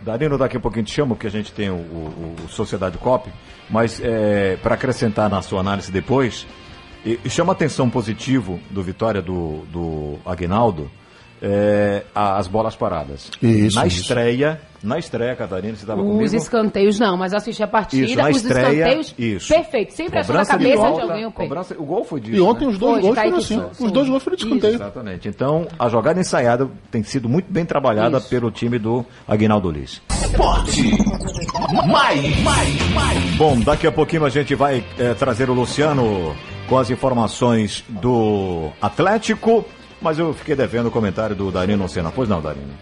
[SPEAKER 2] Darino, daqui a pouquinho te chamo, porque a gente tem o, o- o Sociedade Cop, mas é, para acrescentar na sua análise depois, e, chama atenção positivo do Vitória do, do Aguinaldo é, as bolas paradas.
[SPEAKER 6] Isso,
[SPEAKER 2] na
[SPEAKER 6] isso.
[SPEAKER 2] estreia, na estreia, Catarina, você estava
[SPEAKER 3] Os
[SPEAKER 2] comigo?
[SPEAKER 3] escanteios não, mas eu assisti a partida,
[SPEAKER 2] Isso, na
[SPEAKER 3] os
[SPEAKER 2] estreia,
[SPEAKER 3] escanteios
[SPEAKER 2] isso.
[SPEAKER 3] perfeito, sempre achou na
[SPEAKER 2] Cobrança de
[SPEAKER 3] cabeça de,
[SPEAKER 2] volta,
[SPEAKER 3] alguém o pé.
[SPEAKER 2] cobrança- o gol foi disso.
[SPEAKER 6] E ontem
[SPEAKER 2] né?
[SPEAKER 6] os dois
[SPEAKER 3] Foi, de
[SPEAKER 6] gols foram
[SPEAKER 3] Kaique
[SPEAKER 6] assim. Os dois gols foram de escanteio.
[SPEAKER 2] Exatamente. Então, a jogada ensaiada tem sido muito bem trabalhada
[SPEAKER 3] Isso.
[SPEAKER 2] pelo time do Aguinaldo Liz.
[SPEAKER 1] Mais, mais, mais.
[SPEAKER 2] Bom, daqui a pouquinho a gente vai eh, trazer o Luciano com as informações do Atlético, mas eu fiquei devendo o comentário do Darino Senna. Pois não, Darino?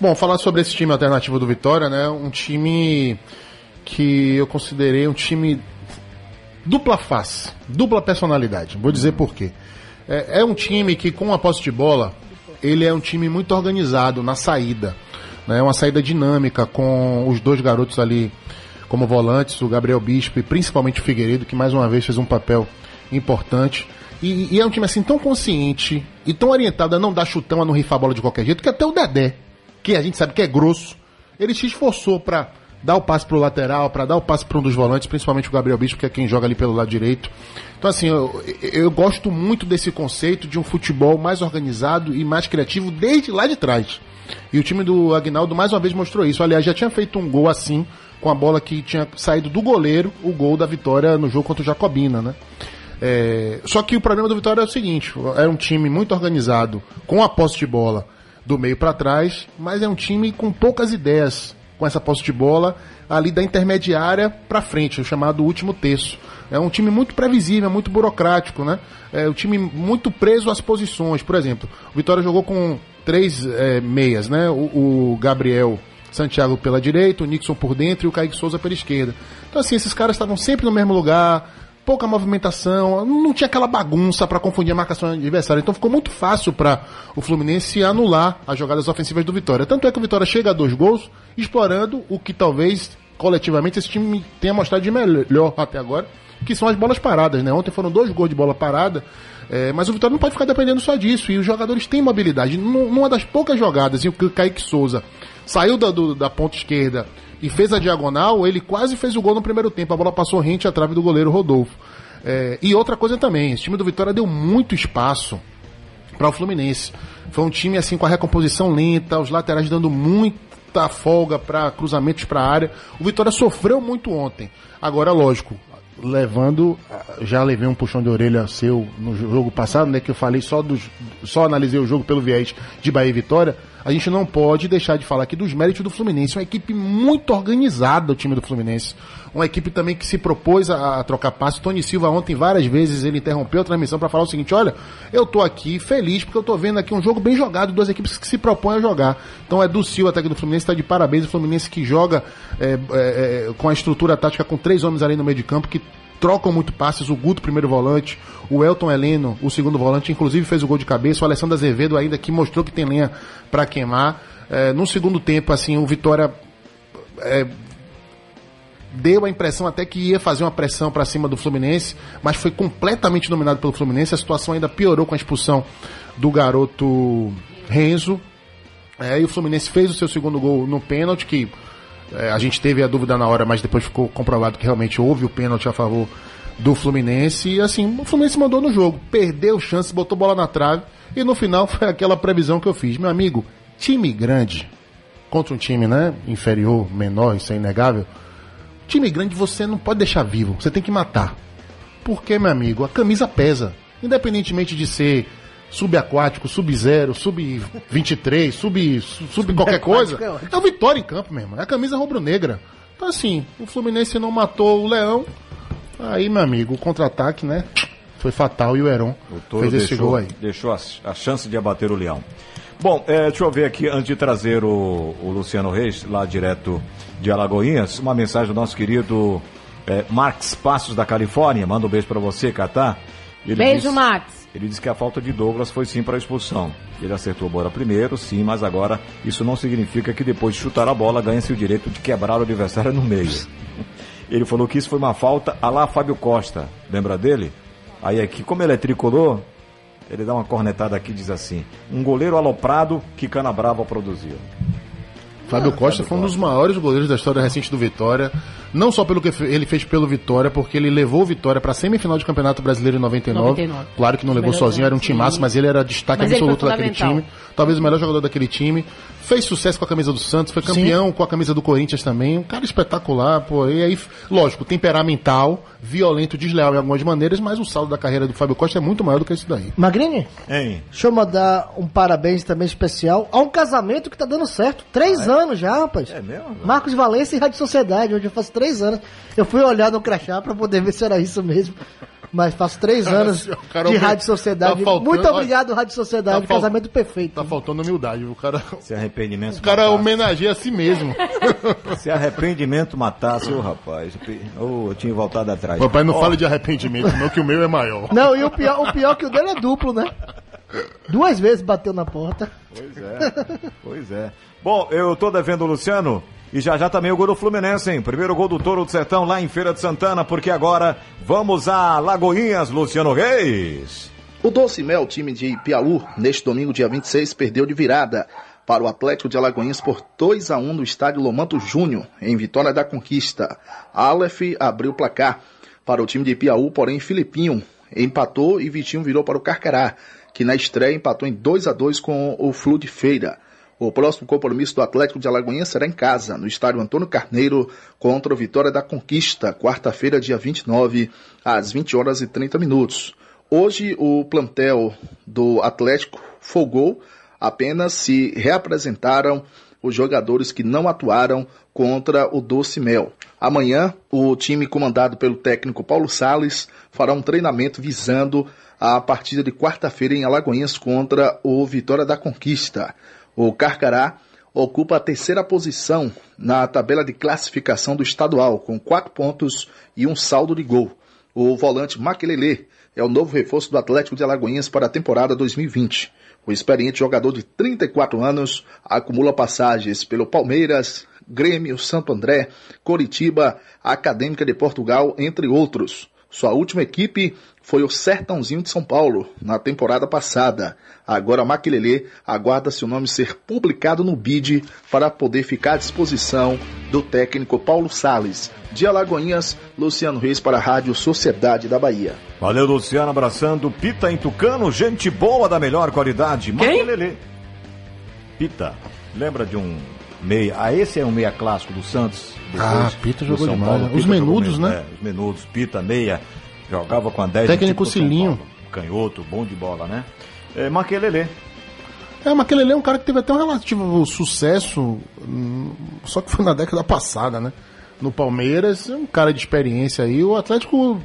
[SPEAKER 6] Bom, falar sobre esse time alternativo do Vitória, né? Um time que eu considerei um time dupla face, dupla personalidade. Vou dizer por quê. É, é um time que, com a posse de bola, ele é um time muito organizado na saída. Né? Uma saída dinâmica com os dois garotos ali como volantes, o Gabriel Bispo e principalmente o Figueiredo, que mais uma vez fez um papel importante. E, e é um time assim tão consciente e tão orientado a não dar chutão, a não rifar a bola de qualquer jeito, que até o Dedé, que a gente sabe que é grosso, ele se esforçou pra dar o passe pro lateral, pra dar o passe para um dos volantes, principalmente o Gabriel Bispo, que é quem joga ali pelo lado direito. Então assim, eu, eu gosto muito desse conceito de um futebol mais organizado e mais criativo desde lá de trás. E o time do Agnaldo mais uma vez mostrou isso. Aliás, já tinha feito um gol assim, com a bola que tinha saído do goleiro, o gol da vitória no jogo contra o Jacobina, né? É, só que o problema do Vitória é o seguinte: era um time muito organizado, com a posse de bola do meio para trás, mas é um time com poucas ideias com essa posse de bola ali da intermediária para frente, o chamado último terço. É um time muito previsível, muito burocrático, né? É um time muito preso às posições. Por exemplo, o Vitória jogou com três é, meias, né? O, o Gabriel Santiago pela direita, o Nixon por dentro e o Kaique Souza pela esquerda. Então, assim, esses caras estavam sempre no mesmo lugar, pouca movimentação, não tinha aquela bagunça para confundir a marcação adversária. Então ficou muito fácil para o Fluminense anular as jogadas ofensivas do Vitória. Tanto é que o Vitória chega a dois gols, explorando o que talvez coletivamente esse time tenha mostrado de melhor até agora, que são as bolas paradas. Né? Ontem foram dois gols de bola parada. É, mas o Vitória não pode ficar dependendo só disso. E os jogadores têm mobilidade. Num- Numa das poucas jogadas em que o Kaique Souza saiu da, do- da ponta esquerda e fez a diagonal, ele quase fez o gol no primeiro tempo. A bola passou rente à trave do goleiro Rodolfo. É, e outra coisa também, esse time do Vitória deu muito espaço para o Fluminense. Foi um time assim com a recomposição lenta, os laterais dando muita folga para cruzamentos para a área. O Vitória sofreu muito ontem. Agora, lógico, levando, já levei um puxão de orelha seu no jogo passado, né, que eu falei só dos só analisei o jogo pelo viés de Bahia e Vitória. A gente não pode deixar de falar aqui dos méritos do Fluminense, uma equipe muito organizada o time do Fluminense. Uma equipe também que se propôs a, a trocar passe. Tony Silva ontem várias vezes ele interrompeu a transmissão para falar o seguinte: olha, eu tô aqui feliz porque eu tô vendo aqui um jogo bem jogado, duas equipes que se propõem a jogar. Então é do Silva, ataque do Fluminense, está de parabéns. O Fluminense que joga é, é, é, com a estrutura tática com três homens ali no meio de campo, que trocam muito passes, o Guto, primeiro volante, o Elton Heleno, o segundo volante, inclusive fez o gol de cabeça, o Alessandro Azevedo ainda que mostrou que tem lenha para queimar. É, no segundo tempo, assim, o Vitória é, deu a impressão até que ia fazer uma pressão para cima do Fluminense, mas foi completamente dominado pelo Fluminense. A situação ainda piorou com a expulsão do garoto Renzo. É, e o Fluminense fez o seu segundo gol no pênalti, que é, a gente teve a dúvida na hora, mas depois ficou comprovado que realmente houve o pênalti a favor do Fluminense. E assim, o Fluminense mandou no jogo, perdeu chance, botou bola na trave. E no final *laughs* foi aquela previsão que eu fiz. Meu amigo, time grande contra um time né, inferior, menor, isso é inegável Time grande você não pode deixar vivo, você tem que matar. Porque, meu amigo, a camisa pesa. Independentemente de ser subaquático, sub-zero, sub-23, sub, sub qualquer coisa. É o Vitória em campo mesmo. É a camisa rubro-negra. Então, assim, o Fluminense não matou o Leão. Aí, meu amigo, o contra-ataque, né? Foi fatal e o Heron fez esse
[SPEAKER 2] deixou,
[SPEAKER 6] gol aí.
[SPEAKER 2] Deixou a, a chance de abater o Leão. Bom, é, deixa eu ver aqui, antes de trazer o, o Luciano Reis, lá direto de Alagoinhas, uma mensagem do nosso querido é, Marcos Passos da Califórnia. Manda um beijo para você, Catá.
[SPEAKER 3] Ele beijo,
[SPEAKER 2] diz,
[SPEAKER 3] Max.
[SPEAKER 2] Ele disse que a falta de Douglas foi sim para a expulsão. Ele acertou a bola primeiro, sim, mas agora isso não significa que depois de chutar a bola ganha-se o direito de quebrar o adversário no meio. *laughs* Ele falou que isso foi uma falta a lá Fábio Costa. Lembra dele? Aí aqui, como ele é tricolor, ele dá uma cornetada aqui e diz assim: um goleiro aloprado que Cana Brava produziu.
[SPEAKER 6] Fábio Costa foi um dos maiores goleiros da história recente do Vitória. Não só pelo que ele fez pelo Vitória, porque ele levou o Vitória para a semifinal de Campeonato Brasileiro em 99.
[SPEAKER 3] 99.
[SPEAKER 6] Claro que não levou sozinho, era um timaço, mas ele era destaque
[SPEAKER 3] Mas
[SPEAKER 6] absoluto daquele time. Talvez o melhor jogador daquele time. Fez sucesso com a camisa do Santos, foi campeão com a camisa do Corinthians também. Um cara espetacular, pô. E aí, lógico, temperamental, violento, desleal em algumas maneiras, mas o saldo da carreira do Fábio Costa é muito maior do que esse daí.
[SPEAKER 17] Magrini,
[SPEAKER 2] Hein?
[SPEAKER 17] deixa eu mandar um parabéns também especial a um casamento que tá dando certo. Três anos já, rapaz.
[SPEAKER 2] É mesmo?
[SPEAKER 17] Marcos Valença e Rádio Sociedade, onde eu faço três anos. Eu fui olhar no crachá pra poder ver se era isso mesmo. Mas faço três anos
[SPEAKER 6] o cara
[SPEAKER 17] de
[SPEAKER 6] tá
[SPEAKER 17] Rádio Sociedade.
[SPEAKER 6] faltando-
[SPEAKER 17] Muito obrigado, Rádio Sociedade.
[SPEAKER 6] tá fal-
[SPEAKER 17] casamento perfeito.
[SPEAKER 6] Tá faltando humildade, o cara.
[SPEAKER 2] Se arrependimento
[SPEAKER 6] O cara
[SPEAKER 2] matasse.
[SPEAKER 6] homenageia a si mesmo. *laughs*
[SPEAKER 2] Se arrependimento matasse, ô rapaz. Ô, eu tinha voltado atrás.
[SPEAKER 6] Papai, não fale de arrependimento, não, que o meu é maior.
[SPEAKER 17] Não, e o pior, o pior é que o dele é duplo, né? Duas vezes bateu na porta.
[SPEAKER 2] Pois é, pois é. Bom, eu tô devendo o Luciano. E já já também o gol do Fluminense, hein? Primeiro gol do Touro do Sertão lá em Feira de Santana, porque agora vamos a Lagoinhas, Luciano Reis.
[SPEAKER 18] O Doce Mel, time de Piauí, neste domingo, dia 26, perdeu de virada para o Atlético de Alagoinhas por 2 a 1 no estádio Lomanto Júnior, em Vitória da Conquista. Aleph abriu o placar para o time de Piauí, porém Filipinho empatou e Vitinho virou para o Carcará, que na estreia empatou em 2 a 2 com o Flu de Feira. O próximo compromisso do Atlético de Alagoinhas será em casa, no estádio Antônio Carneiro, contra o Vitória da Conquista, quarta-feira, dia 29, às 20 horas e 30 minutos. Hoje, o plantel do Atlético folgou, apenas se reapresentaram os jogadores que não atuaram contra o Doce Mel. Amanhã, o time comandado pelo técnico Paulo Sales fará um treinamento visando a partida de quarta-feira em Alagoinhas contra o Vitória da Conquista. O Carcará ocupa a terceira posição na tabela de classificação do estadual, com quatro pontos e um saldo de gol. O volante Maquelele é o novo reforço do Atlético de Alagoinhas para a temporada 2020. O experiente jogador de 34 anos acumula passagens pelo Palmeiras, Grêmio, Santo André, Coritiba, Acadêmica de Portugal, entre outros. Sua última equipe foi o Sertãozinho de São Paulo, na temporada passada. Agora Maquilele aguarda seu nome ser publicado no BID para poder ficar à disposição do técnico Paulo Sales. De Alagoinhas, Luciano Reis para a Rádio Sociedade da Bahia.
[SPEAKER 2] Valeu, Luciano, abraçando Pita em Tucano, gente boa da melhor qualidade. Maquelele. Pita, lembra de um meia? Ah, esse é um meia clássico do Santos.
[SPEAKER 6] Ah,
[SPEAKER 2] depois
[SPEAKER 6] Pita
[SPEAKER 2] do
[SPEAKER 6] jogou
[SPEAKER 2] São
[SPEAKER 6] demais,
[SPEAKER 2] Paulo.
[SPEAKER 6] né? Os
[SPEAKER 2] Pita jogou
[SPEAKER 6] menudos, né?
[SPEAKER 2] é, os menudos, Pita, meia, jogava com a 10.
[SPEAKER 6] Técnico
[SPEAKER 2] tipo
[SPEAKER 6] Cilinho.
[SPEAKER 2] Canhoto, bom de bola, né? É, Maquelele.
[SPEAKER 6] É, mas aquele ali é um cara que teve até um relativo sucesso, hum, só que foi na década passada, né? No Palmeiras, é um cara de experiência aí. O Atlético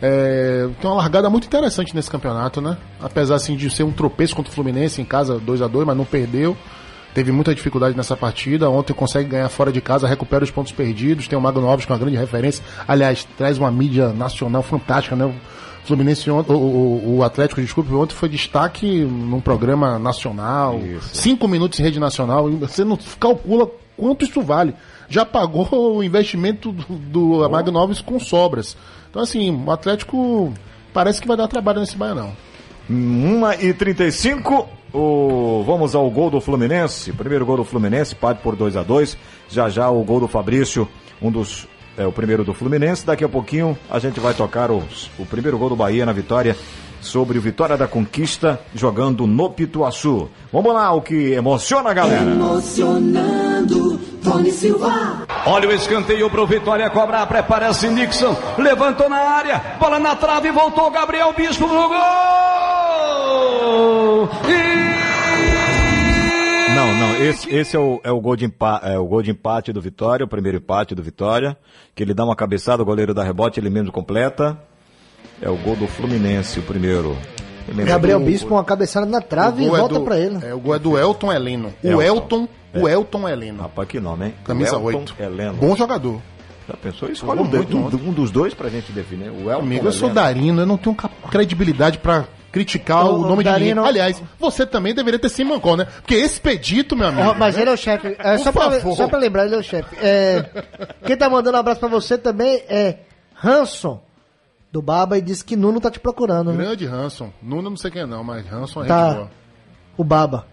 [SPEAKER 6] é, tem uma largada muito interessante nesse campeonato, né? Apesar assim, de ser um tropeço contra o Fluminense em casa, 2 a 2 mas não perdeu. Teve muita dificuldade nessa partida. Ontem consegue ganhar fora de casa, recupera os pontos perdidos. Tem o Magno Alves com uma grande referência. Aliás, traz uma mídia nacional fantástica, né? O Fluminense ontem, o, o, o Atlético, desculpe, ontem foi destaque num programa nacional. Cinco minutos em rede nacional. Você não calcula quanto isso vale. Já pagou *laughs* o investimento do, do Magno Alves com sobras. Então, assim, o Atlético parece que vai dar trabalho nesse Baianão.
[SPEAKER 2] 1 e 35 o... Vamos ao gol do Fluminense. Primeiro gol do Fluminense, parte por 2 a 2 Já já o gol do Fabrício, um dos. É o primeiro do Fluminense. Daqui a pouquinho a gente vai tocar os... o primeiro gol do Bahia na vitória sobre o Vitória da Conquista, jogando no Pituaçu. Vamos lá, o que emociona a galera.
[SPEAKER 19] Emocionando, Tony Silva.
[SPEAKER 14] Olha o escanteio pro Vitória cobrar, prepara-se Nixon, levantou na área, bola na trave, voltou Gabriel Bispo no gol!
[SPEAKER 2] Não, não, esse, esse é, o, é, o gol de empa, é o gol de empate do Vitória, o primeiro empate do Vitória, que ele dá uma cabeçada, o goleiro dá rebote, ele mesmo completa. É o gol do Fluminense, o primeiro.
[SPEAKER 8] Gabriel
[SPEAKER 2] do-
[SPEAKER 8] Bispo, uma cabeçada na trave e
[SPEAKER 6] é
[SPEAKER 8] volta
[SPEAKER 6] do-
[SPEAKER 8] pra ele.
[SPEAKER 6] É, o gol é do Elton Heleno. O
[SPEAKER 2] Elton.
[SPEAKER 6] Elton, o
[SPEAKER 2] É.
[SPEAKER 6] Elton Heleno.
[SPEAKER 2] Rapaz, que nome, hein?
[SPEAKER 6] Camisa
[SPEAKER 2] Elton
[SPEAKER 6] 8.
[SPEAKER 2] Heleno.
[SPEAKER 6] Bom jogador.
[SPEAKER 2] Já pensou? Escolhe um, um, um dos dois pra gente definir. O Elton
[SPEAKER 6] Amigo, eu sou
[SPEAKER 2] Heleno.
[SPEAKER 6] Darino, eu não tenho credibilidade pra criticar o
[SPEAKER 8] ô,
[SPEAKER 6] nome de ninguém. Aliás, você também deveria ter se mancou, né? Porque Expedito, meu amigo.
[SPEAKER 8] Ó, mas ele é o chefe. É, só, pra, só pra lembrar, ele é o chefe. É, quem tá mandando um abraço pra você também é Hanson, do Baba, e disse que Nuno tá te procurando. né?
[SPEAKER 6] Grande Hanson. Nuno não sei quem é não, mas Hanson é
[SPEAKER 8] Tá.
[SPEAKER 6] boa.
[SPEAKER 8] O Baba.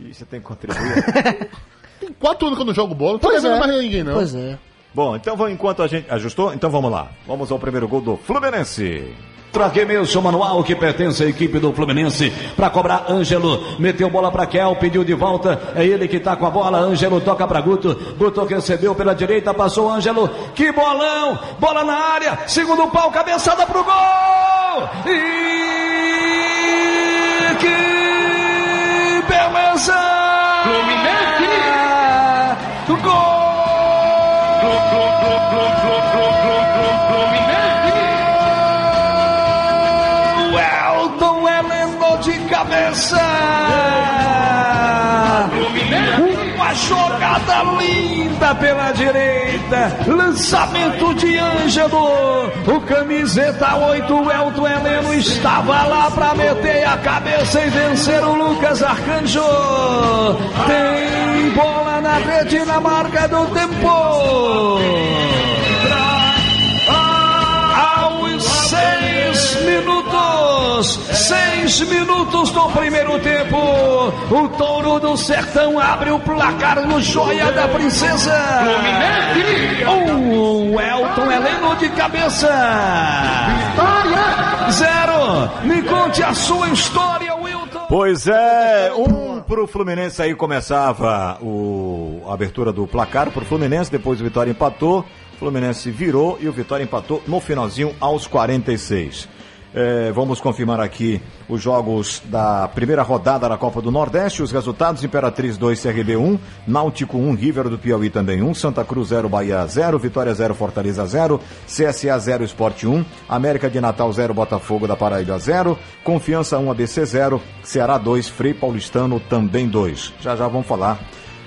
[SPEAKER 2] Ih, você tem que contribuir. *laughs*
[SPEAKER 6] Tem quatro anos que eu não jogo bola, não tô devendo
[SPEAKER 8] é.
[SPEAKER 6] mais ninguém, não.
[SPEAKER 8] Pois é.
[SPEAKER 2] Bom, então vamos, enquanto a gente ajustou, então vamos lá. Vamos ao primeiro gol do Fluminense.
[SPEAKER 14] Traquemelson Manual, que pertence à equipe do Fluminense, para cobrar Ângelo, meteu bola para Kel, pediu de volta, é ele que tá com a bola, Ângelo toca para Guto, Guto recebeu pela direita, passou Ângelo, que bolão, bola na área, segundo pau, cabeçada pro gol! E que beleza! Fluminense! Gol! O cabeça. Uma jogada linda pela direita. Lançamento de Ângelo. O camiseta 8, o Elton Heleno estava lá para meter a cabeça e vencer o Lucas Arcanjo. Tem bola na rede na marca do tempo. Minutos, seis minutos do primeiro tempo, o touro do sertão abre o placar no Joia da Princesa. O Elton Heleno de cabeça. Vitória! Zero. Me conte a sua história, Wilton.
[SPEAKER 2] Pois é, um pro Fluminense aí começava o, a abertura do placar pro Fluminense, depois o Vitória empatou, Fluminense virou e o Vitória empatou no finalzinho aos 46. É, vamos confirmar aqui os jogos da primeira rodada da Copa do Nordeste, os resultados, Imperatriz 2, CRB 1, Náutico 1, River do Piauí também 1, Santa Cruz 0, Bahia 0, Vitória 0, Fortaleza 0, CSA 0, Esporte 1, América de Natal 0, Botafogo da Paraíba 0, Confiança 1, ABC 0, Ceará 2, Frei Paulistano também 2. Já já vamos falar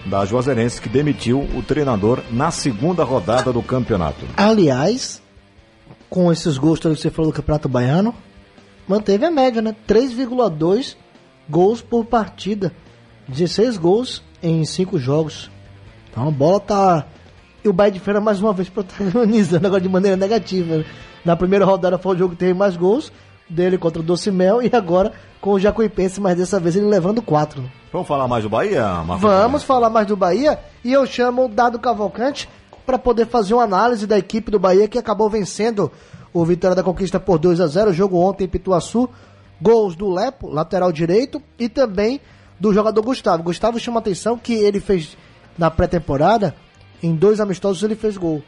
[SPEAKER 2] da Juazeirense que demitiu o treinador na segunda rodada do campeonato.
[SPEAKER 8] Aliás, com esses gols que você falou do Campeonato Baiano, manteve a média, né? 3,2 gols por partida. 16 gols em 5 jogos. Então a bola tá. E o Bahia de Feira mais uma vez *laughs* protagonizando agora de maneira negativa. né? Na primeira rodada foi o jogo que teve mais gols, dele contra o Docimel, e agora com o Jacuipense, mas dessa vez ele levando 4.
[SPEAKER 2] Vamos falar mais do Bahia, Marcos?
[SPEAKER 8] Vamos falar mais do Bahia e eu chamo o Dado Cavalcante para poder fazer uma análise da equipe do Bahia que acabou vencendo o Vitória da Conquista por 2 a 0 jogo ontem em Pituaçu. Gols do Lepo, lateral direito, e também do jogador Gustavo. Gustavo chama atenção que ele fez na pré-temporada, em dois amistosos ele fez gol.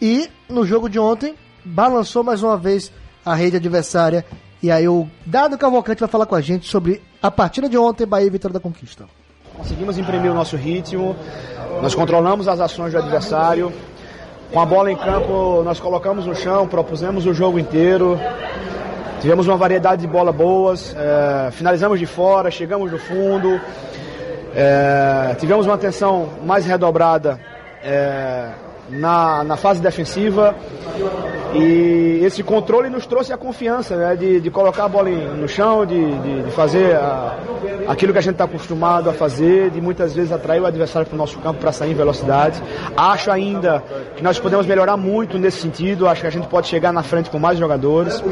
[SPEAKER 8] E no jogo de ontem, balançou mais uma vez a rede adversária. E aí o Dado Cavalcante vai falar com a gente sobre a partida de ontem, Bahia e Vitória da Conquista.
[SPEAKER 20] Conseguimos imprimir o nosso ritmo, nós controlamos as ações do adversário. Com a bola em campo, nós colocamos no chão, propusemos o jogo inteiro. Tivemos uma variedade de bola boas, eh, finalizamos de fora, chegamos do fundo. É, tivemos uma atenção mais redobrada é, na, na fase defensiva e esse controle nos trouxe a confiança né, de, de colocar a bola no chão, de, de, de fazer a- aquilo que a gente está acostumado a fazer, de muitas vezes atrair o adversário para o nosso campo para sair em velocidade. Acho ainda que nós podemos melhorar muito nesse sentido, acho que a gente pode chegar na frente com mais jogadores.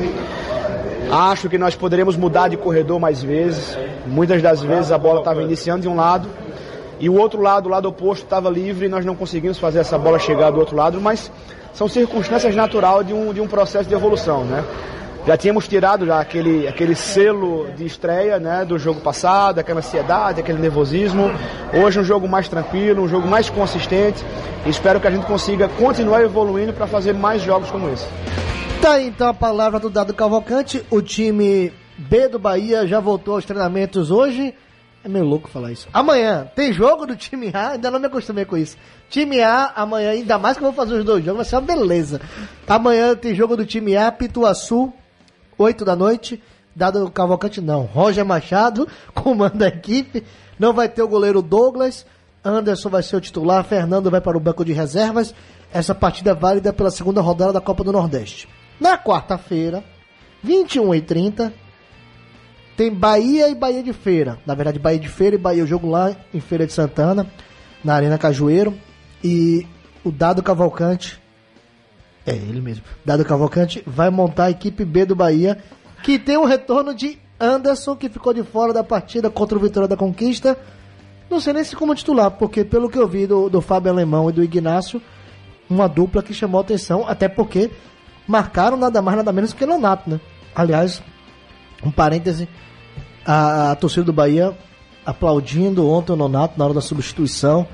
[SPEAKER 20] Acho que nós poderíamos mudar de corredor mais vezes. Muitas das vezes a bola estava iniciando de um lado e o outro lado, o lado oposto, estava livre e nós não conseguimos fazer essa bola chegar do outro lado, mas são circunstâncias naturais de um, de um processo de evolução, né? Já tínhamos tirado já aquele, aquele selo de estreia né, do jogo passado, aquela ansiedade, aquele nervosismo. Hoje um jogo mais tranquilo, um jogo mais consistente. Espero que a gente consiga continuar evoluindo para fazer mais jogos como esse.
[SPEAKER 8] Tá então a palavra do Dado Cavalcante. O time B do Bahia já voltou aos treinamentos hoje. É meio louco falar isso. Amanhã tem jogo do time A, ainda não me acostumei com isso. Time A, amanhã, ainda mais que eu vou fazer os dois jogos, vai ser uma beleza. Amanhã tem jogo do time A, Pituaçu, 8 da noite. Dado Cavalcante não. Roger Machado *laughs* comanda a equipe. Não vai ter o goleiro Douglas. Anderson vai ser o titular. Fernando vai para o banco de reservas. Essa partida é válida pela segunda rodada da Copa do Nordeste. Na quarta-feira, 21h30, tem Bahia e Bahia de Feira. Na verdade, Bahia de Feira e Bahia, o jogo lá em Feira de Santana, na Arena Cajueiro. E o Dado Cavalcante, é ele mesmo, Dado Cavalcante vai montar a equipe B do Bahia, que tem o retorno de Anderson, que ficou de fora da partida contra o Vitória da Conquista. Não sei nem se como titular, porque pelo que eu vi do, do Fábio Alemão e do Ignácio, uma dupla que chamou atenção, até porque marcaram nada mais, nada menos que Leonato, né? Aliás, um parêntese, a, a torcida do Bahia aplaudindo ontem o Nonato na hora da substituição.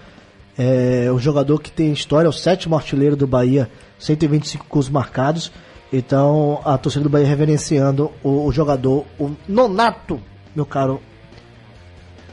[SPEAKER 8] É, o jogador que tem história, o sétimo artilheiro do Bahia, 125 gols marcados. Então a torcida do Bahia reverenciando o, o jogador, o Nonato, meu caro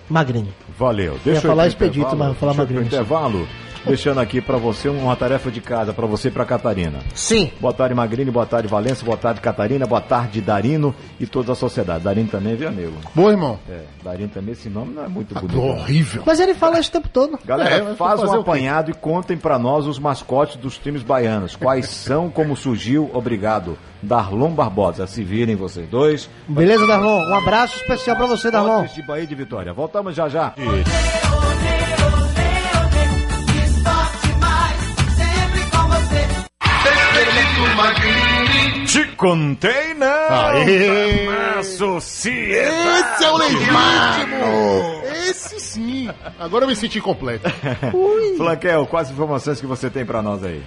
[SPEAKER 8] Magrinho.
[SPEAKER 2] Valeu. Deixa eu
[SPEAKER 8] falar Expedito, mas vou falar Magrinho.
[SPEAKER 2] intervalo. Deixando aqui pra você uma tarefa de casa, pra você e pra Catarina.
[SPEAKER 8] Sim.
[SPEAKER 2] Boa tarde, Magrini. Boa tarde, Valença. Boa tarde, Catarina. Boa tarde, Darino e toda a sociedade. Darino também, viu, amigo?
[SPEAKER 6] Boa, irmão.
[SPEAKER 2] É, Darino também, esse nome não é muito bonito.
[SPEAKER 6] horrível.
[SPEAKER 8] Mas ele fala isso o tempo todo.
[SPEAKER 2] Galera,
[SPEAKER 6] É,
[SPEAKER 2] faz um apanhado e contem pra nós os mascotes dos times baianos. Quais *laughs* são, como surgiu, obrigado. Darlon Barbosa, se virem vocês dois.
[SPEAKER 8] Beleza, Darlon? Um abraço especial pra você, Darlon.
[SPEAKER 2] De Bahia de Vitória. Voltamos já já. Te contei não!
[SPEAKER 6] Aê!
[SPEAKER 2] Na sociedade!
[SPEAKER 6] Esse é o legítimo! Esse sim! Agora eu me senti completo.
[SPEAKER 2] Flanquel, quais informações que você tem pra nós aí?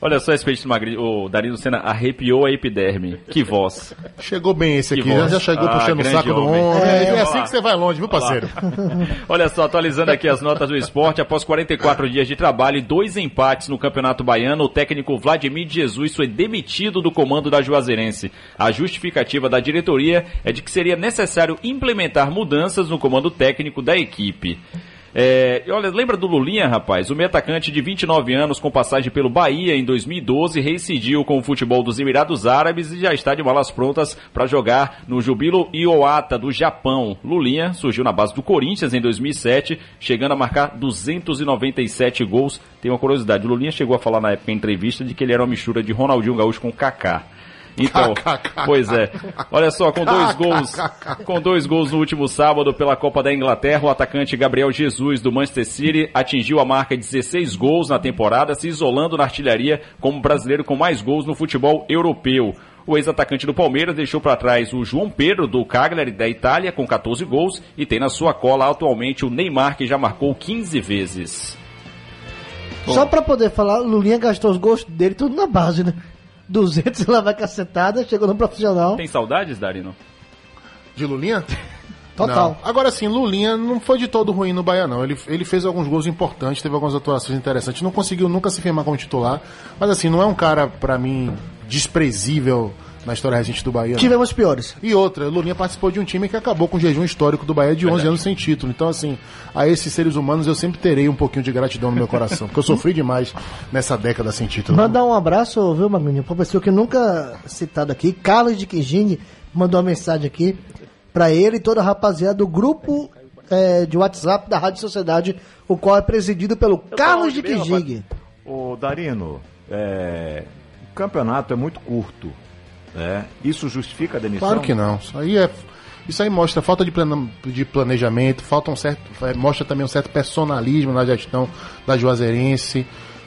[SPEAKER 21] Olha só esse peixe do Magri, o Darino Senna arrepiou a epiderme. Que voz.
[SPEAKER 6] Chegou bem esse
[SPEAKER 21] Que
[SPEAKER 6] aqui,
[SPEAKER 21] voz.
[SPEAKER 6] já chegou
[SPEAKER 21] Ah,
[SPEAKER 6] puxando o
[SPEAKER 21] grande
[SPEAKER 6] saco do
[SPEAKER 21] homem.
[SPEAKER 6] homem.
[SPEAKER 21] É,
[SPEAKER 6] É,
[SPEAKER 21] vamos
[SPEAKER 6] assim que você vai longe, viu, parceiro? *laughs*
[SPEAKER 21] Olha só, atualizando aqui as notas do esporte, após 44 dias de trabalho e dois empates no Campeonato Baiano, o técnico Vladimir Jesus foi demitido do comando da Juazeirense. A justificativa da diretoria é de que seria necessário implementar mudanças no comando técnico da equipe. É, olha, lembra do Lulinha, rapaz? O meio atacante de 29 anos, com passagem pelo Bahia em 2012, reincidiu com o futebol dos Emirados Árabes e já está de malas prontas para jogar no Jubilo Iwata do Japão. Lulinha surgiu na base do Corinthians em 2007, chegando a marcar 297 gols. Tem uma curiosidade, o Lulinha chegou a falar na época em entrevista de que ele era uma mistura de Ronaldinho Gaúcho com Kaká. Então, *laughs* pois é. Olha só, com dois *laughs* gols, com dois gols no último sábado pela Copa da Inglaterra, o atacante Gabriel Jesus do Manchester City atingiu a marca de 16 gols na temporada, se isolando na artilharia como brasileiro com mais gols no futebol europeu. O ex-atacante do Palmeiras deixou para trás o João Pedro do Cagliari da Itália com 14 gols e tem na sua cola atualmente o Neymar que já marcou 15 vezes.
[SPEAKER 8] Só pra poder falar, o Lulinha gastou os gostos dele tudo na base, né? 200 e lá vai cacetada, chegou no profissional.
[SPEAKER 21] Tem saudades, Darino?
[SPEAKER 6] De Lulinha?
[SPEAKER 8] Total.
[SPEAKER 6] Não. Agora sim, Lulinha não foi de todo ruim no Bahia, não. Ele, ele fez alguns gols importantes, teve algumas atuações interessantes. Não conseguiu nunca se firmar como titular. Mas assim, não é um cara, pra mim, desprezível na história recente do Bahia. não.
[SPEAKER 8] Tivemos piores.
[SPEAKER 6] E outra, Lulinha participou de um time que acabou com o jejum histórico do Bahia de 11 anos sem título. Então, assim, a esses seres humanos eu sempre terei um pouquinho de gratidão no meu coração, porque eu sofri demais nessa década sem título.
[SPEAKER 8] Mandar um abraço, viu, Magninho? Pra pessoa que nunca citado aqui, Carlos de Quingini mandou uma mensagem aqui pra ele e toda a rapaziada do grupo
[SPEAKER 17] é, de WhatsApp da Rádio Sociedade, o qual é presidido pelo Carlos de Kijig.
[SPEAKER 2] Ô, Darino, é, o campeonato é muito curto. Né? Isso justifica a demissão?
[SPEAKER 6] Claro que não. Isso aí é. Isso aí mostra falta de, de planejamento, falta um certo, é, mostra também um certo personalismo na gestão da Juazeirense,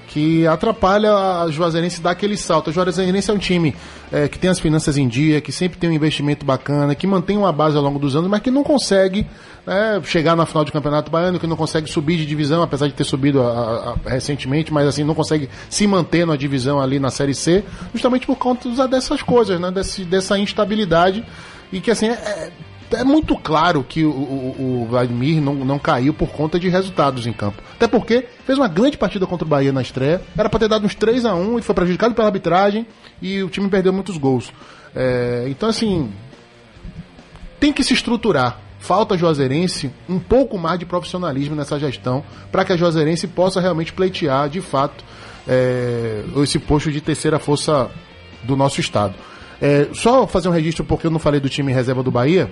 [SPEAKER 6] que atrapalha a Juazeirense dar aquele salto. A Juazeirense é um time é, que tem as finanças em dia, que sempre tem um investimento bacana, que mantém uma base ao longo dos anos, mas que não consegue né, chegar na final do Campeonato Baiano, que não consegue subir de divisão, apesar de ter subido a- a- recentemente, mas assim, não consegue se manter na divisão ali na Série C, justamente por conta dessas coisas, né, desse, dessa instabilidade, e que assim, é, é muito claro que o, o- o Vladimir não, não caiu por conta de resultados em campo. Até porque fez uma grande partida contra o Bahia na estreia. Era para ter dado uns 3 a 1 e foi prejudicado pela arbitragem e o time perdeu muitos gols. É, então, assim, tem que se estruturar. Falta Juazeirense um pouco mais de profissionalismo nessa gestão para que a Juazeirense possa realmente pleitear, de fato, é, esse posto de terceira força do nosso estado. É, só fazer um registro, porque eu não falei do time reserva do Bahia.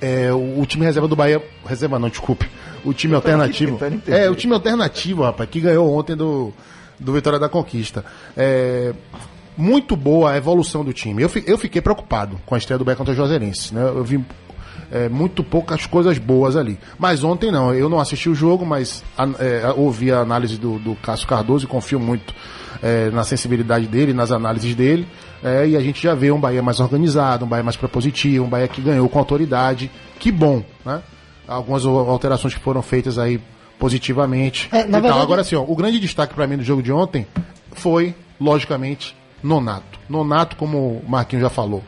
[SPEAKER 6] É, o, o time reserva do Bahia. Reserva não, desculpe. O time alternativo.
[SPEAKER 2] tentando entender.
[SPEAKER 6] É, o time alternativo, rapaz, que ganhou ontem do, do Vitória da Conquista. É, muito boa a evolução do time. Eu, eu fiquei preocupado com a estreia do Bahia contra o Juazeirense. Né? Eu vi é, muito poucas coisas boas ali. Mas ontem não, eu não assisti o jogo, mas a- é, ouvi a análise do, do Cássio Cardoso e confio muito é, na sensibilidade dele, nas análises dele. É, e a gente já vê um Bahia mais organizado, um Bahia mais propositivo, um Bahia que ganhou com autoridade. Que bom, né? Algumas alterações que foram feitas aí positivamente.
[SPEAKER 17] É,
[SPEAKER 6] e tal.
[SPEAKER 17] verdade-
[SPEAKER 6] Agora sim, o grande destaque para mim do jogo de ontem foi, logicamente, Nonato. Nonato, como o Marquinhos já falou,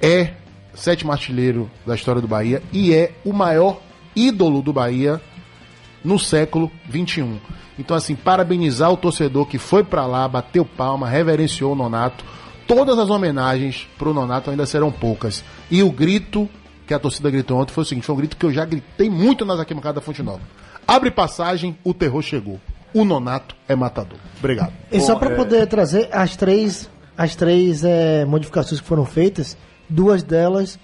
[SPEAKER 6] é sétimo artilheiro da história do Bahia e é o maior ídolo do Bahia no século XXI. Então, assim, parabenizar o torcedor que foi pra lá, bateu palma, reverenciou o Nonato. Todas as homenagens pro Nonato ainda serão poucas. E o grito que a torcida gritou ontem foi o seguinte: foi um grito que eu já gritei muito nas arquibancadas da Fonte Nova. Abre passagem, o terror chegou. O Nonato é matador. Obrigado.
[SPEAKER 17] E só para poder trazer as três, as três é, modificações que foram feitas, duas delas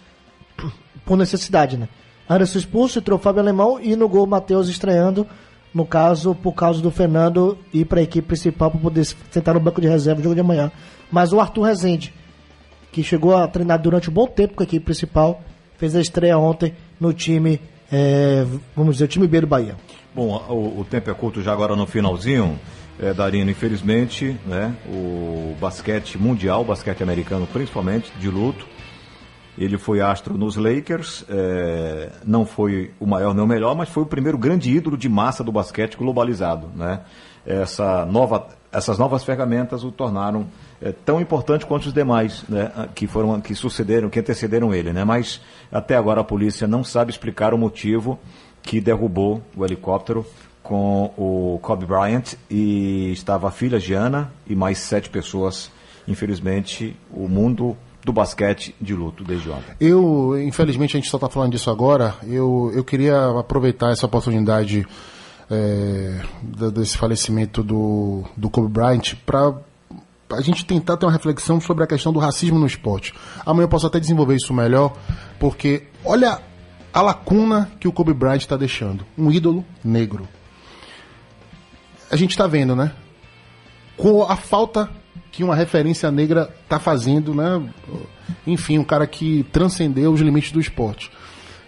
[SPEAKER 17] por necessidade, né? Anderson expulso, entrou o Fábio Alemão e no gol o Matheus estreando, no caso, por causa do Fernando ir para a equipe principal para poder sentar no banco de reserva no jogo de amanhã. Mas o Arthur Rezende, que chegou a treinar durante um bom tempo com a equipe principal, fez a estreia ontem no time, é, vamos dizer, o time B do Bahia.
[SPEAKER 2] Bom, o, o tempo é curto já agora no finalzinho. É, Darino, infelizmente, né, o basquete mundial, o basquete americano principalmente, de luto. Ele foi astro nos Lakers, é, não foi o maior nem o melhor, mas foi o primeiro grande ídolo de massa do basquete globalizado. Né? Essa nova, essas novas ferramentas o tornaram é, tão importante quanto os demais né, que foram que sucederam, que antecederam ele. Né? Mas até agora a polícia não sabe explicar o motivo que derrubou o helicóptero com o Kobe Bryant e estava a filha Gianna e mais sete pessoas. Infelizmente, o mundo do basquete de luto desde ontem.
[SPEAKER 6] Eu, infelizmente, a gente só está falando disso agora. Eu, eu queria aproveitar essa oportunidade é, desse falecimento do, do Kobe Bryant para a gente tentar ter uma reflexão sobre a questão do racismo no esporte. Amanhã eu posso até desenvolver isso melhor, porque olha a lacuna que o Kobe Bryant está deixando. Um ídolo negro. A gente está vendo, né? Com a falta que uma referência negra está fazendo, né? Enfim, um cara que transcendeu os limites do esporte.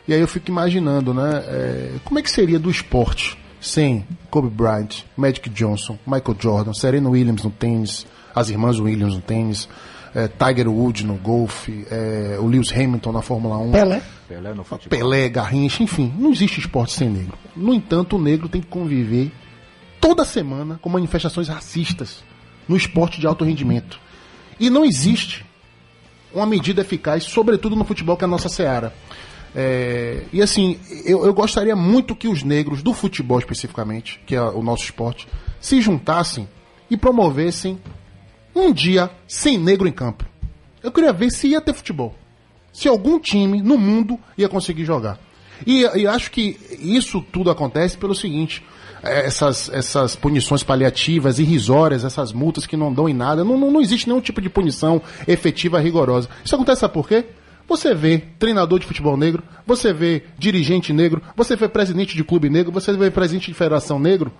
[SPEAKER 6] E aí eu fico imaginando, né? é, como é que seria do esporte sem Kobe Bryant, Magic Johnson, Michael Jordan, Serena Williams no tênis, as irmãs Williams no tênis, é, Tiger Woods no golfe, é, o Lewis Hamilton na Fórmula 1.
[SPEAKER 17] Pelé.
[SPEAKER 2] Pelé no futebol.
[SPEAKER 6] Pelé, Garrincha, enfim, não existe esporte sem negro. No entanto, o negro tem que conviver toda semana com manifestações racistas no esporte de alto rendimento. E não existe uma medida eficaz, sobretudo no futebol, que é a nossa seara. É, e assim, eu, eu gostaria muito que os negros do futebol especificamente, que é o nosso esporte, se juntassem e promovessem um dia sem negro em campo. Eu queria ver se ia ter futebol. Se algum time no mundo ia conseguir jogar. E, e acho que isso tudo acontece pelo seguinte: eh, essas, essas punições paliativas, irrisórias, essas multas que não dão em nada, não, não, não existe nenhum tipo de punição efetiva rigorosa. Isso acontece sabe por quê? Você vê treinador de futebol negro, você vê dirigente negro, você vê presidente de clube negro, você vê presidente de federação negro.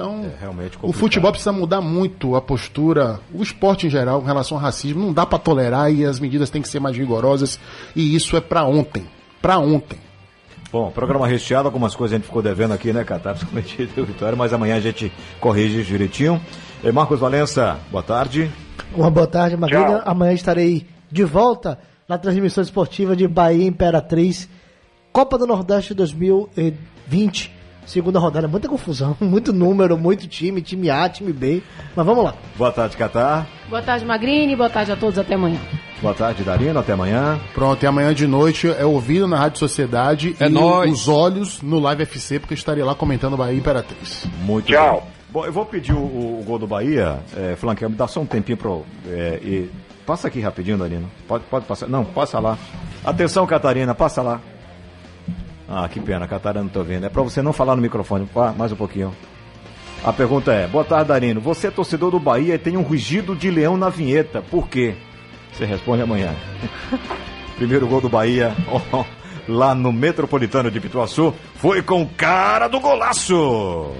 [SPEAKER 6] Então,
[SPEAKER 2] realmente
[SPEAKER 6] o futebol precisa mudar muito a postura, o esporte em geral, em relação ao racismo. Não dá pra tolerar e as medidas têm que ser mais rigorosas. E isso é pra ontem. Pra ontem.
[SPEAKER 2] Bom, programa recheado, algumas coisas a gente ficou devendo aqui, né, Catar? *laughs* Principalmente do Vitória, mas amanhã a gente corrige direitinho. E Marcos Valença, boa tarde.
[SPEAKER 8] Uma boa tarde, Magrinha. Amanhã estarei de volta na transmissão esportiva de Bahia Imperatriz, Copa do Nordeste 2020, segunda rodada. Muita confusão, *laughs* muito número, muito time, time A, time B. Mas vamos lá.
[SPEAKER 2] Boa tarde, Catar.
[SPEAKER 3] Boa tarde, Magrini. Boa tarde a todos. Até amanhã.
[SPEAKER 2] Boa tarde, Darino. Até amanhã.
[SPEAKER 6] Pronto, e amanhã de noite é ouvido na Rádio Sociedade
[SPEAKER 2] É
[SPEAKER 6] e
[SPEAKER 2] nóis.
[SPEAKER 6] os olhos no Live FC, porque eu estarei lá comentando Bahia Imperatriz.
[SPEAKER 2] Muito
[SPEAKER 6] Tchau.
[SPEAKER 2] bem. Bom, eu vou pedir o, o gol do Bahia, é, Flanqueiro, me dá só um tempinho pro. É, e... Passa aqui rapidinho, Darino. Pode, pode passar. Não, passa lá. Atenção, Catarina, passa lá. Ah, que pena, Catarina, não tô vendo. É pra você não falar no microfone. Mais um pouquinho. A pergunta é: Boa tarde, Darino. Você é torcedor do Bahia e tem um rugido de leão na vinheta. Por quê? Você responde amanhã. *laughs* Primeiro gol do Bahia, *laughs* ó, lá no Metropolitano de Pituaçu, foi com cara do golaço.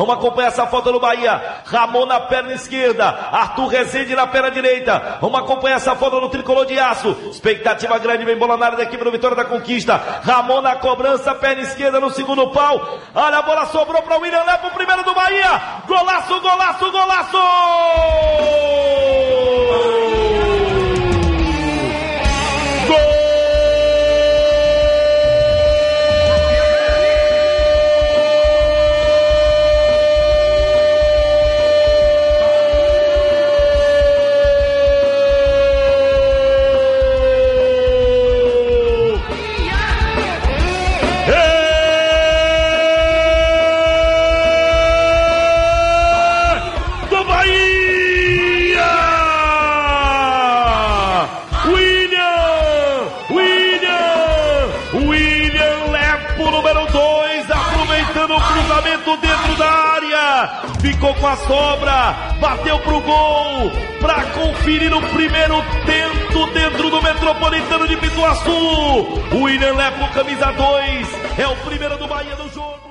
[SPEAKER 22] Vamos acompanhar essa foto do Bahia. Ramon na perna esquerda. Arthur Rezende na perna direita. Vamos acompanhar essa foto do tricolor de aço. Expectativa grande, vem bola na área da equipe do Vitória da Conquista. Ramon na cobrança, perna esquerda no segundo pau. Olha, a bola sobrou para o William, leva o primeiro do Bahia. Golaço, golaço, golaço! Dentro da área. Ficou com a sobra, bateu pro gol, pra conferir o primeiro tento dentro do Metropolitano de Pituaçu. William Lepo, camisa 2, é o primeiro do Bahia do jogo.